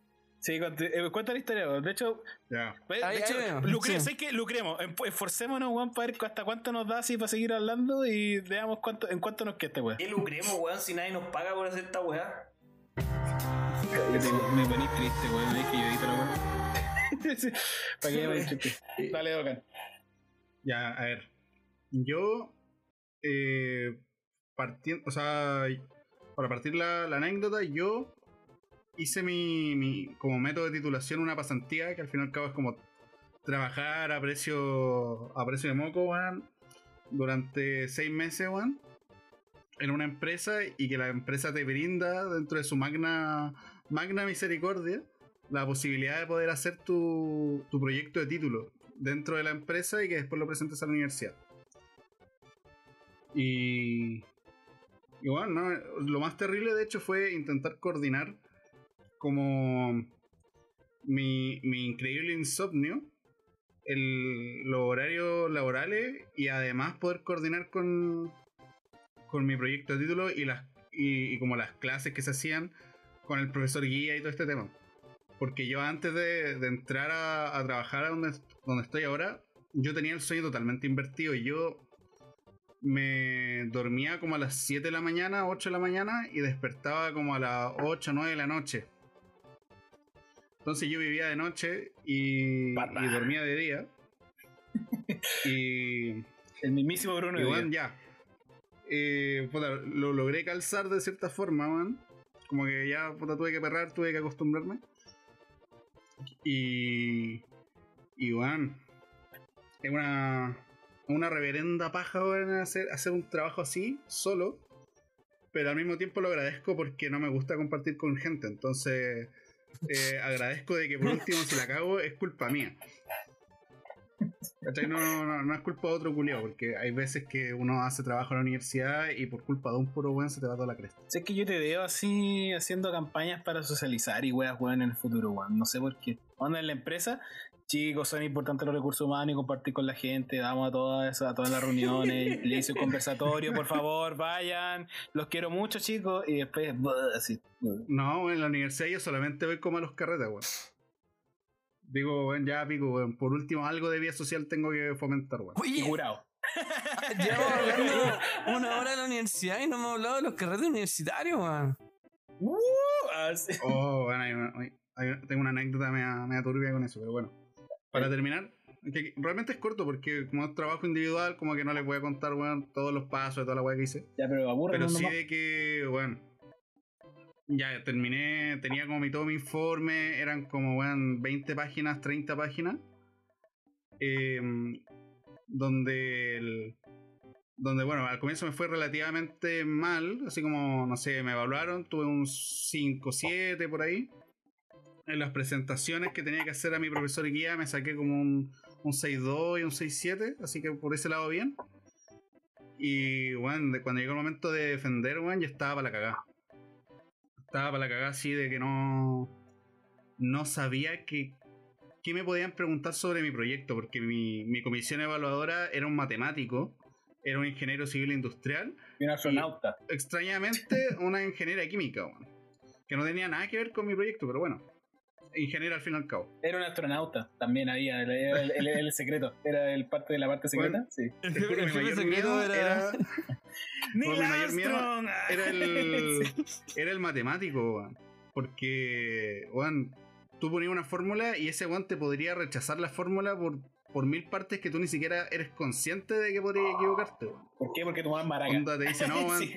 Sí, eh, cuenta la historia, weón. De hecho, Ya. de Ahí- hecho ahí lucre- sí. que lucremos. Em- Esforcémonos, weón, para ver hasta cuánto nos da así para seguir hablando y veamos cuánto, en cuánto nos queda este weón. ¿Qué lucremos, weón, si nadie nos paga por hacer esta weá? Me ponís triste, weón. Ves que yo edito la weón. Sí, ¿Para qué me triste? Dale, Docan. Ya, a ver. Yo, eh, partiendo, o sea, para partir la, la anécdota, yo hice mi, mi, como método de titulación una pasantía, que al fin y al cabo es como trabajar a precio, a precio de moco, weón, durante seis meses, weón, en una empresa y que la empresa te brinda dentro de su magna, magna misericordia la posibilidad de poder hacer tu, tu proyecto de título dentro de la empresa y que después lo presentes a la universidad. Y, y bueno, ¿no? lo más terrible de hecho fue intentar coordinar como mi, mi increíble insomnio, el, los horarios laborales y además poder coordinar con, con mi proyecto de título y, las, y, como las clases que se hacían con el profesor guía y todo este tema. Porque yo antes de, entrar a, a trabajar a donde, donde estoy ahora, yo tenía el sueño totalmente invertido y yo me dormía como a las 7 de la mañana, 8 de la mañana y despertaba como a las 8, 9 de la noche. Entonces yo vivía de noche y, y dormía de día. y, El mismísimo Bruno. y bueno, ya. Eh, puta, lo logré calzar de cierta forma, man. Como que ya puta, tuve que perrar, tuve que acostumbrarme. Y. Y bueno. Es una. Una reverenda paja, hacer, hacer un trabajo así, solo. Pero al mismo tiempo lo agradezco porque no me gusta compartir con gente. Entonces. Eh, agradezco de que por último, si la cago, es culpa mía. No, no, es culpa de otro culiao, porque hay veces que uno hace trabajo en la universidad y por culpa de un puro weón se te va toda la cresta. Sé que yo te veo así haciendo campañas para socializar y weas, weón, en el futuro, weón. No sé por qué. Onda en la empresa, chicos, son importantes los recursos humanos y compartir con la gente. Vamos a todas esas, a todas las reuniones. Le hice un conversatorio, por favor, vayan. Los quiero mucho, chicos. Y después, así. No, en la universidad yo solamente voy como a los carretes, weón. Digo, weón, ya pico, weón. Por último, algo de vida social tengo que fomentar, weón. Oye, curado. llevamos hablando una hora de la universidad y no hemos hablado de los carretes universitarios, weón. Uh. Oh, bueno, hay una- hay- tengo una anécdota media, media turbia con eso, pero bueno. Para terminar, que realmente es corto porque como es trabajo individual, como que no les voy a contar, weón, todos los pasos de toda la weá que hice. Ya, pero aburre, Pero sí de que, bueno, ya terminé, tenía como mi, todo mi informe, eran como, weón, 20 páginas, 30 páginas, em, donde, el- donde, bueno, al comienzo me fue relativamente mal, así como, no sé, me evaluaron, tuve un 5, 7 por ahí. En las presentaciones que tenía que hacer a mi profesor guía me saqué como un, un 6-2 y un 6-7, así que por ese lado bien. Y, de- cuando llegó el momento de defender, weón, yo estaba para la cagada. Estaba para la cagada así de que no. No sabía que. ¿Qué me podían preguntar sobre mi proyecto? Porque mi, mi comisión evaluadora era un matemático, era un ingeniero civil industrial, Y un astronauta. extrañamente una ingeniera química, weón. Que no tenía nada que ver con mi proyecto, pero bueno. Ingeniera al fin y al cabo. Era un astronauta. También había. El, el- el- el secreto. Era el parte de la parte secreta. Bueno. sí. El juro, mayor secreto miedo era. era, Neil Armstrong. era el, era el matemático, weón. Porque, weón, tú ponías una fórmula y ese weón te podría rechazar la fórmula por, por mil partes que tú ni siquiera eres consciente de que podrías equivocarte, weón. ¿Por qué? Porque tu mamá es maraca. Onda te dice, no, weón, Sí,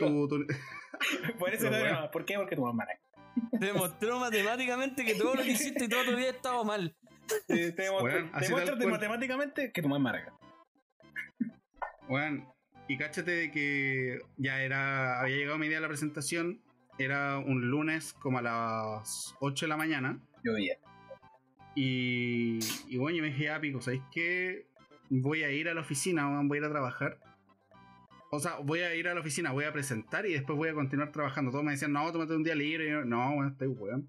Por eso bueno. no, ¿Por qué? Porque tu mamá es maraca. Demostró matemáticamente que todo lo que hiciste y toda tu vida estaba mal. Te, te Bueno, demuéstrate matemáticamente que tu mamá es maraca. Weón, y cáchate de que ya era. Había llegado mi día de la presentación. Era un lunes como a las 8 de la mañana. Llovía. Y, y bueno, yo me dije, ah, pico, ¿sabéis qué? Voy a ir a la oficina, voy a ir a trabajar. O sea, voy a ir a la oficina, voy a presentar y después voy a continuar trabajando. Todos me decían, no, tómate un día libre. Y yo, no, weón, estoy weón.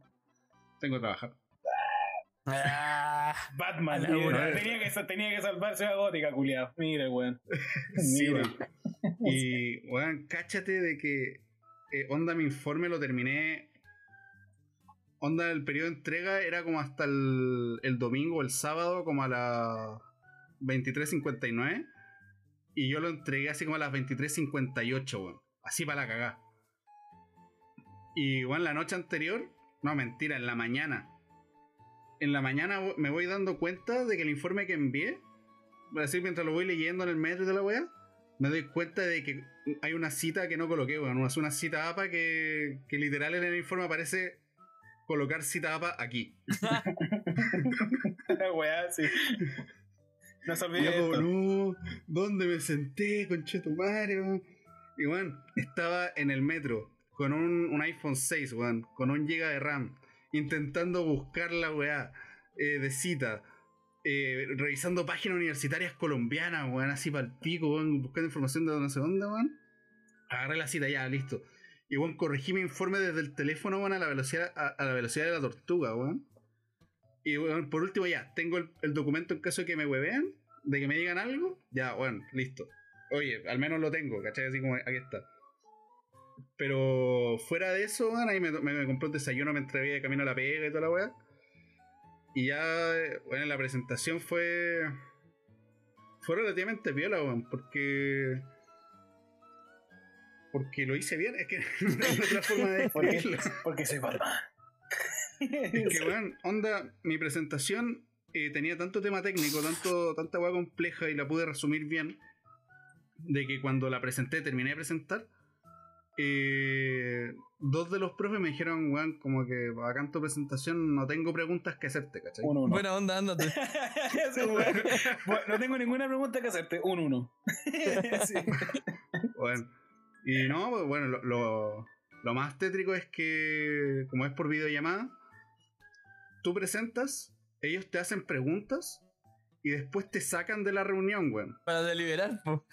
Tengo que trabajar. Ah, Batman. A la tenía, que, tenía que salvar Ciudad Gótica, culiado. Mira, weón. Sí, Mira. weón. Y, weón, cáchate de que eh, Onda mi informe lo terminé. Onda, el periodo de entrega era como hasta el, el domingo o el sábado, como a las 23.59. Y yo lo entregué así como a las 23.58, weón. Así para la cagá. Y, weón, la noche anterior, no, mentira, en la mañana. En la mañana me voy dando cuenta de que el informe que envié, así mientras lo voy leyendo en el metro de la weá, me doy cuenta de que hay una cita que no coloqué, weón. Es una cita APA que, que literal en el informe aparece colocar cita APA aquí. La weá, sí. No se Y olvide yo esto. no, ¿dónde me senté, conchetumare, weón? Y weón, estaba en el metro con un, un iPhone 6, weón, con un giga de RAM, intentando buscar la weá eh, de cita. eh, revisando páginas universitarias colombianas, weón, así para el pico, weón, buscando información de no sé dónde, weón. Agarré la cita, ya, listo. Y weón, corregí mi informe desde el teléfono, weón, a la velocidad, a, a la velocidad de la tortuga, weón. Y weón, por último, ya, tengo el, el documento en caso de que me huevean, de que me digan algo, ya, bueno, listo. Oye, al menos lo tengo, ¿cachai? Así como, aquí está. Pero fuera de eso, weón, ahí me, me, me compré un desayuno, me entregué de camino a la pega y toda la weá. Y ya, bueno, la presentación fue. Fue relativamente viola, weón, porque. Porque lo hice bien, es que no hay otra forma de Porque, porque soy Batman. Es que, weón, onda, mi presentación eh, tenía tanto tema técnico, tanto, tanta weá compleja y la pude resumir bien, de que cuando la presenté, terminé de presentar, eh, dos de los profes me dijeron, weón, como que bacán tu presentación, no tengo preguntas que hacerte, ¿cachai? Un uno. buena onda, ándate. Sí, weón. Bueno, no tengo ninguna pregunta que hacerte. Un uno. Sí. Bueno, y no, pues, bueno, lo, lo, lo más tétrico es que, como es por videollamada, tú presentas, ellos te hacen preguntas y después te sacan de la reunión, weón. Para deliberar, po.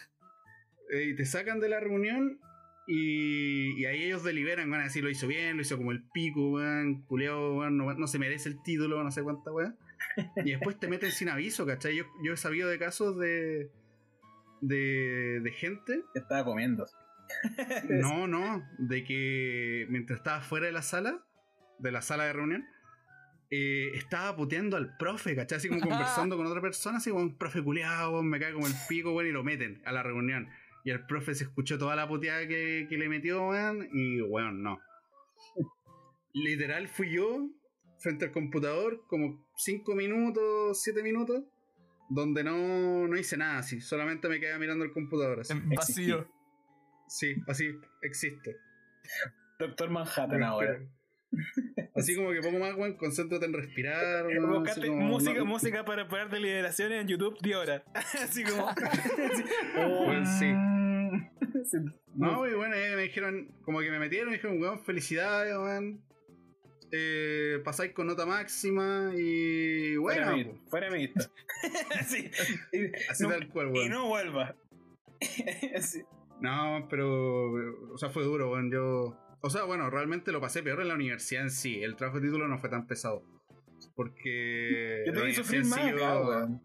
Eh, y te sacan de la reunión y, y ahí ellos deliberan, van a decir lo hizo bien, lo hizo como el pico, weón, culeado, weón, no, no se merece el título, no sé cuánta weón. Y después te meten sin aviso, ¿cachai? Yo, yo he sabido de casos de, de, de gente Estaba comiendo. No, no, de que mientras estaba fuera de la sala, de la sala de reunión, eh, estaba puteando al profe, ¿cachai? Así como conversando con otra persona, así como un profe culiado, weón, me cae como el pico, weón, y lo meten a la reunión. Y el profe se escuchó toda la puteada que, que le metió, weón, y weón, no. Literal fui yo, frente al computador, como 5 minutos, 7 minutos, donde no, no hice nada, así, solamente me quedé mirando el computador, así. En vacío. Sí, así, existo. Doctor Manhattan ahora. Así como que poco más, weón, concéntrate en respirar, weón. así Buscaste como- música, música para parar deliberaciones en YouTube de hora. Así como. así. Weón, sí. Sí. No, y bueno, eh, me dijeron, como que me metieron, me dijeron, weón, felicidades, weón. Eh, pasáis con nota máxima y Fuera bueno, mi- fuera mi. Y, así no- tal cual, y weón. no vuelva. Sí. No, pero. O sea, fue duro, weón. Yo. O sea, bueno, realmente lo pasé peor en la universidad en sí. El trabajo de título no fue tan pesado. Porque. Yo tengo que sufrir más sí.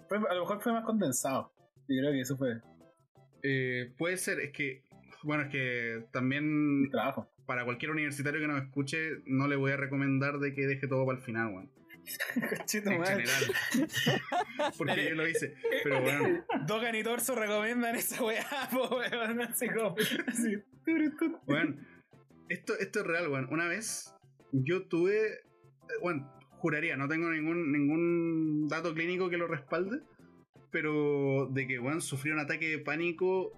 Fue- A lo mejor fue más condensado. Yo creo que eso fue eh, puede ser, es que. Bueno, es que también trabajo. para cualquier universitario que nos escuche, no le voy a recomendar de que deje todo para el final, weón. En general. Porque yo lo hice. Pero bueno. Dogan y Torso recomiendan esa weá, po, weón. Así como. Así. Bueno, esto, esto es real, weón. Una vez yo tuve. eh, Bueno, juraría, no tengo ningún, ningún dato clínico que lo respalde. Pero de que, weón, sufrí un ataque de pánico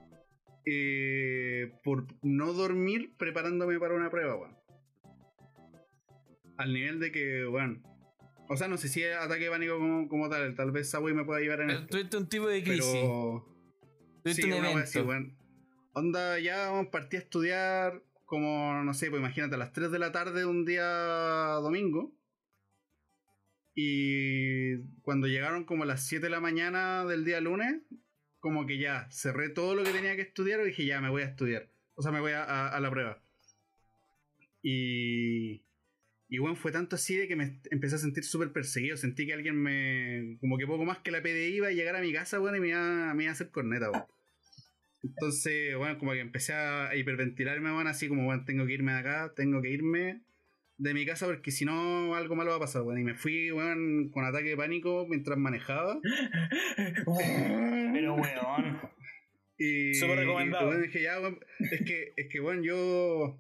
eh, por no dormir preparándome para una prueba, weón. Al nivel de que, weón. O sea, no sé si es ataque de pánico como, como tal. Tal vez Subway me pueda ayudar en Pero. Tuviste un tipo de crisis. Pero. Tuviste Sí, un evento. así, weón. Onda, ya vamos, partí a estudiar como, no sé, pues imagínate, a las 3 de la tarde de un día domingo. Y cuando llegaron como a las 7 de la mañana del día lunes, como que ya cerré todo lo que tenía que estudiar y dije, ya me voy a estudiar. O sea, me voy a, a- la prueba. Y... Y bueno, fue tanto así de que me empecé a sentir súper perseguido. Sentí que alguien me... Como que poco más que la PDI iba a llegar a mi casa, bueno, y me iba, me iba a hacer corneta. Entonces, bueno, como que empecé a hiperventilarme, bueno, así como, bueno, tengo que irme de acá, tengo que irme de mi casa porque si no algo malo va a pasar, bueno. Y me fui, weón, con ataque de pánico mientras manejaba. Pero, weón. Y, Súper recomendado. y, bueno, dije, ya, weón, es que, es que, bueno, yo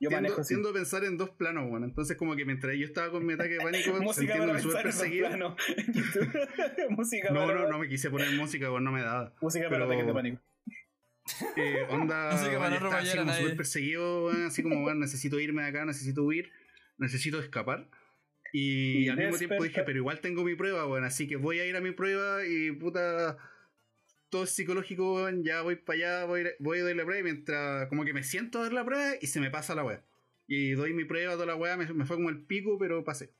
Yo tiendo, manejo tiendo a pensar en dos planos, bueno. Entonces, como que mientras yo estaba con mi ataque de pánico, Música para pensar en dos perseguido. planos. Música No, para no, no me quise poner música, weón, no me daba. Música para pero- ataques de pánico. Eh, onda, Así que para weón, no estaba robar así a como súper perseguido, weón, así como, weón, necesito irme de acá, necesito huir, necesito escapar. Y, Y al mismo tiempo dije, pero igual tengo mi prueba, weón, así que voy a ir a mi prueba y puta, todo es psicológico, weón, ya voy para allá, voy, voy a dar la prueba y mientras, como que me siento a dar la prueba y se me pasa la weá. Y doy mi prueba, toda la weá, me, me fue como el pico, pero pasé.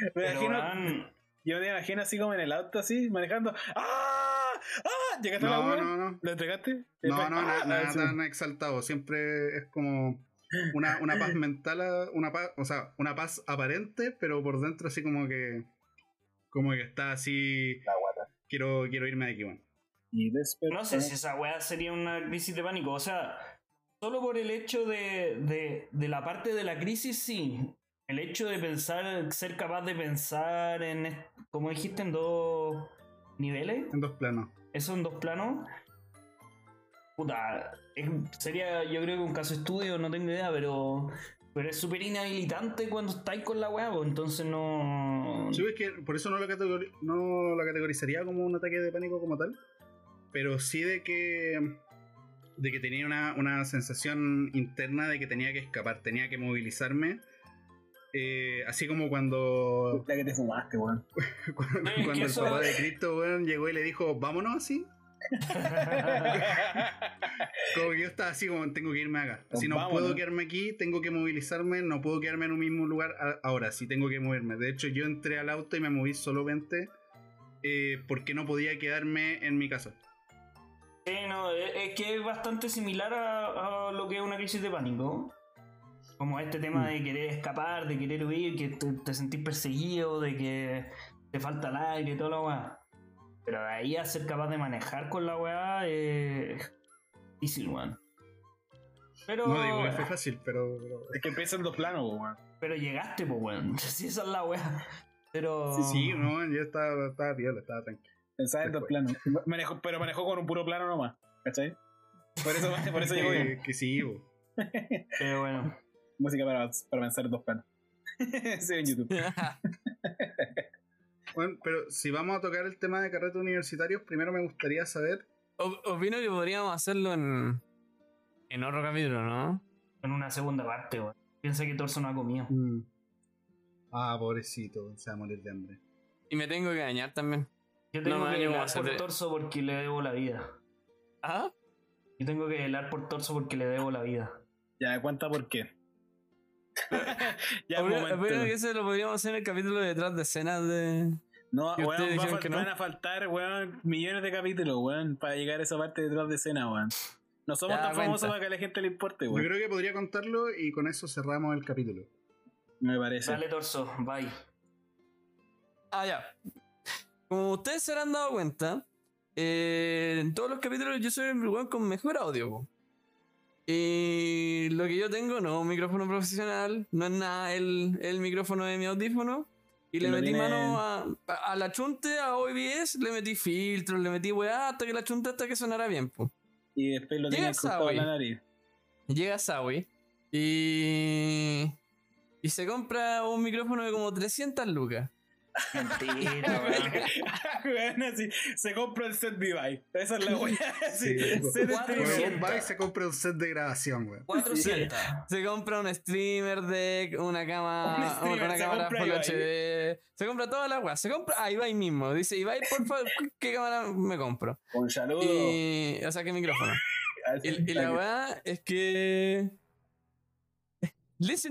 Me Pero, imagino, yo me imagino así como en el auto, así, manejando. ¡Ah! ¡Ah! ¿Llegaste a la No, weá? no, no. ¿Lo entregaste? No, no, ¡ah! na- nada Así. tan exaltado. Siempre es como una, una paz mental, una paz, o sea, una paz aparente, pero por dentro así como que, como que está así. La guata. Quiero, quiero irme de aquí. Y después. no sé si esa weá sería una crisis de pánico. O sea, solo por el hecho de, de, de la parte de la crisis, sí. El hecho de pensar, ser capaz de pensar en, como dijiste, en dos niveles. En dos planos. Eso en dos planos. Puta, sería yo creo que un caso estudio, no tengo idea, pero, pero es súper inhabilitante cuando estáis con la weá, pues, entonces no... Sí, es que por eso no lo, categori- no lo categorizaría como un ataque de pánico como tal, pero sí de que de que tenía una, una sensación interna de que tenía que escapar, tenía que movilizarme. Eh, así como cuando La que te fumaste, weón. Cuando, el eso- papá de Cristo, weón, llegó y le dijo, vámonos así. Como que yo estaba así como, tengo que irme acá. Así no Vámonos. puedo quedarme aquí, tengo que movilizarme, no puedo quedarme en un mismo lugar ahora, sí tengo que moverme. De hecho, yo entré al auto y me moví solamente eh, porque no podía quedarme en mi casa. Sí, no, es, es que es bastante similar a, a lo que es una crisis de pánico. Como este tema de querer escapar, de querer huir, que te, te sentís perseguido, de que te falta el aire y toda la weá. Pero de ahí a ser capaz de manejar con la weá es difícil, weón. Pero, No digo que fue fácil, pero... pero- Es que empieza en dos planos, weón. pero llegaste, pues, weón. Sí, esa es la weá. Pero. Sí, sí, no, yo estaba, estaba piola, estaba tranquilo. Pensaba en dos planos. Manejó, pero manejó con un puro plano nomás. ¿Cachai? Por eso, por eso llegó bien. Que, sí, bo. Pero bueno. Música para, para pensar en dos planos. sí, en YouTube. Bueno, pero si vamos a tocar el tema de carretes universitarios, primero me gustaría saber O- opino que podríamos hacerlo en, en otro capítulo, ¿no? En una segunda parte, weón. Piensa que Torso no ha comido. Mm. Ah, pobrecito, se va a morir de hambre. Y me tengo que bañar también. Yo tengo No, que velar por Torso porque le debo la vida. ¿Ah? Yo tengo que velar por Torso porque le debo la vida. Ya, cuenta por qué. ya, opino que eso lo podríamos hacer en el capítulo de detrás de escenas de. No, weón, va que no. van a faltar, weón, millones de capítulos, weón, para llegar a esa parte detrás de escena, weón. No somos Ya, tan famosos para que a la gente le importe, Yo weón. creo que podría contarlo y con eso cerramos el capítulo. Me parece. Dale torso, bye. Ah, ya. Como ustedes se habrán dado cuenta, eh, en todos los capítulos yo soy el weón con mejor audio. po. Y lo que yo tengo no es un micrófono profesional, no es nada el, el micrófono de mi audífono. Y le metí tiene- mano a, a- a la chunte, a OBS, le metí filtros, le metí weá hasta que la chunte hasta que sonara bien. po. Y después lo Llega en la Sawi. nariz. Llega Sawi y. Y se compra un micrófono de como 300 lucas. Mentira, así, se compra el set Device. Esa es la weá. Sí, set va y se compra un set de grabación, weón. 400. Se compra un streamer deck, una cama, Un streamer, una cámara Full Ibai. HD. Se compra todas las weas. Se compra a Ibai mismo. Dice, Ibai, por favor, ¿qué cámara me compro? Un saludo. Y, o sea, ¿qué micrófono? Y, y la weá es que. Lisa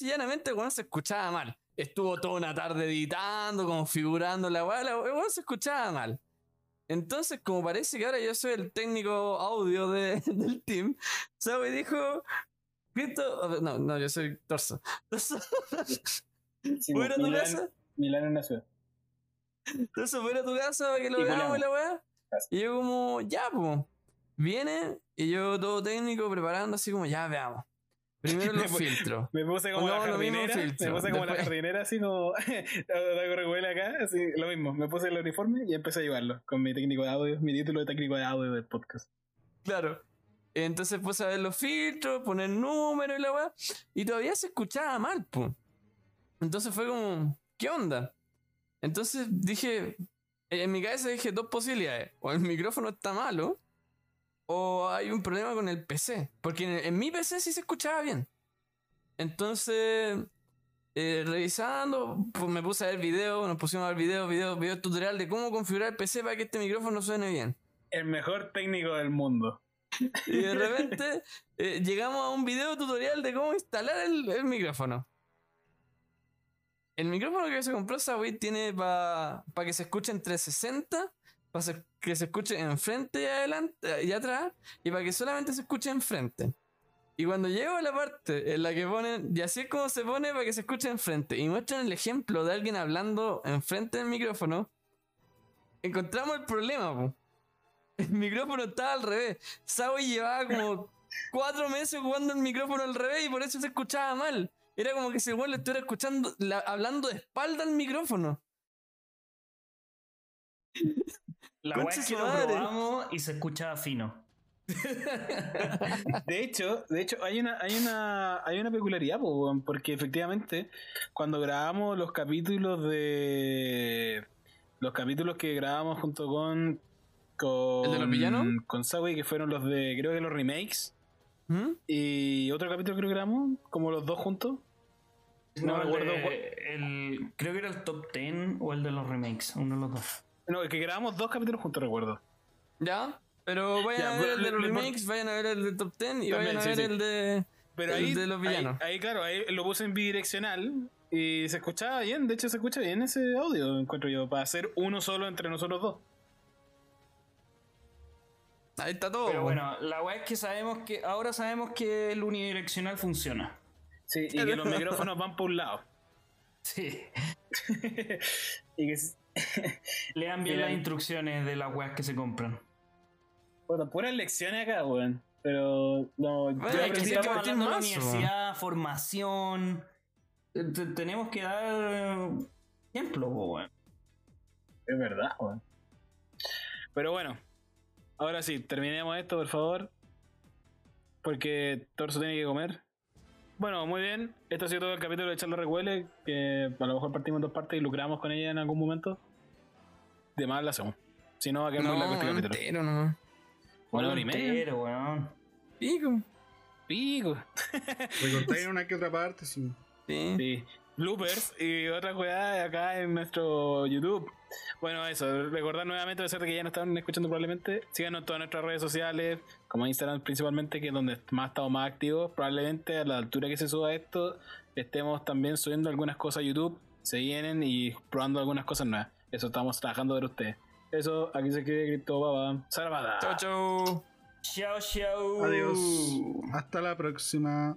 llanamente weón se escuchaba mal. Estuvo toda una tarde editando, configurando la weá. La weá se escuchaba mal. Entonces, como parece que ahora yo soy el técnico audio de- del team, Sabe dijo. Cristo. No, no, yo soy Torso. Torso, Sí, ¿voy a ir a tu casa? Milán es una ciudad. Entonces voy a tu casa para que lo y la weá. Y yo como, ya, pues. Viene y yo todo técnico preparando así como, ya veamos. Primero los filtros. Me puse como No, la jardinera. Me puse como la jardinera, así como. la acá, así, lo mismo. Me puse el uniforme y empecé a llevarlo con mi técnico de audio, mi título de técnico de audio del podcast. Claro. Entonces puse a ver los filtros, poner números y la weá. Y todavía se escuchaba mal, pues. Entonces fue como, ¿qué onda? Entonces dije, en mi cabeza dije dos posibilidades. O el micrófono está malo, o hay un problema con el PC. Porque en, en mi PC sí se escuchaba bien. Entonces, eh, revisando, pues me puse a ver videos, nos pusimos a ver videos, videos, videos tutorial de cómo configurar el PC para que este micrófono suene bien. El mejor técnico del mundo. Y de repente eh, llegamos a un video tutorial de cómo instalar el, el micrófono. El micrófono que se compró Sawi tiene para que se escuche en 360, para que se escuche enfrente y adelante y atrás, y para que solamente se escuche enfrente. Y cuando llego a la parte en la que ponen, y así es como se pone para que se escuche enfrente, y muestran el ejemplo de alguien hablando enfrente del micrófono, encontramos el problema. El micrófono estaba al revés. Sawi llevaba como cuatro meses jugando el micrófono al revés y por eso se escuchaba mal. Era como que si weón le estuviera escuchando, la- hablando de espalda al micrófono. La weá es que lo probamos y se escuchaba fino. De hecho, de hecho, hay una, hay una, hay una peculiaridad, porque efectivamente, cuando grabamos los capítulos de los capítulos que grabamos junto con con ¿El de los villanos? con Sawi, que fueron los de creo que los remakes ¿Mm? y otro capítulo creo que grabamos como los dos juntos. No recuerdo de- cuál- el- creo que era el top 10 o el de los remakes, uno de los dos. No, que grabamos dos capítulos juntos, recuerdo. Ya, pero vayan Ya, a ver pero el de los remakes, vayan a ver el de top 10 y También, vayan a sí, ver sí. el de. Pero El ahí, de los villanos. Ahí, claro, ahí lo puse en bidireccional y se escuchaba bien. De hecho, se escucha bien ese audio, encuentro yo, para hacer uno solo entre nosotros dos. Ahí está todo. Pero bueno, la weá es que sabemos que ahora sabemos que el unidireccional funciona. Sí, y que los micrófonos van por un lado. Sí. y que, Lean bien las instrucciones de las weas que se compran. bueno, puras lecciones acá, weón. Pero no, yo Bueno, Es que estamos hablando de universidad, formación. Te- Tenemos que dar eh, ejemplo, weón. Es verdad, weón. Pero bueno, ahora sí, terminemos esto, por favor. Porque Torso tiene que comer. Bueno, muy bien. Esto ha sido todo el capítulo de Charla Recuele. Que a lo mejor partimos en dos partes y lucramos con ella en algún momento. De más la hacemos. Si no, va a quedar muy largo este capítulo. entero nomás. Una hora y media. Weón. Pico. Pico. Recortáis en una que otra parte, sí. Sí. Sí. Bloopers y otras weas acá en nuestro YouTube. Bueno, eso, recordar nuevamente, a pesar de que ya nos están escuchando probablemente, síganos en todas nuestras redes sociales, como Instagram principalmente, que es donde más estamos más activos. Probablemente a la altura que se suba esto, estemos también subiendo algunas cosas a YouTube, se vienen y probando algunas cosas nuevas. Eso estamos trabajando para ustedes. Eso, aquí se escribe Crypto Baba. Salvada. Chau, chau. Chao, chao. Adiós. Hasta la próxima.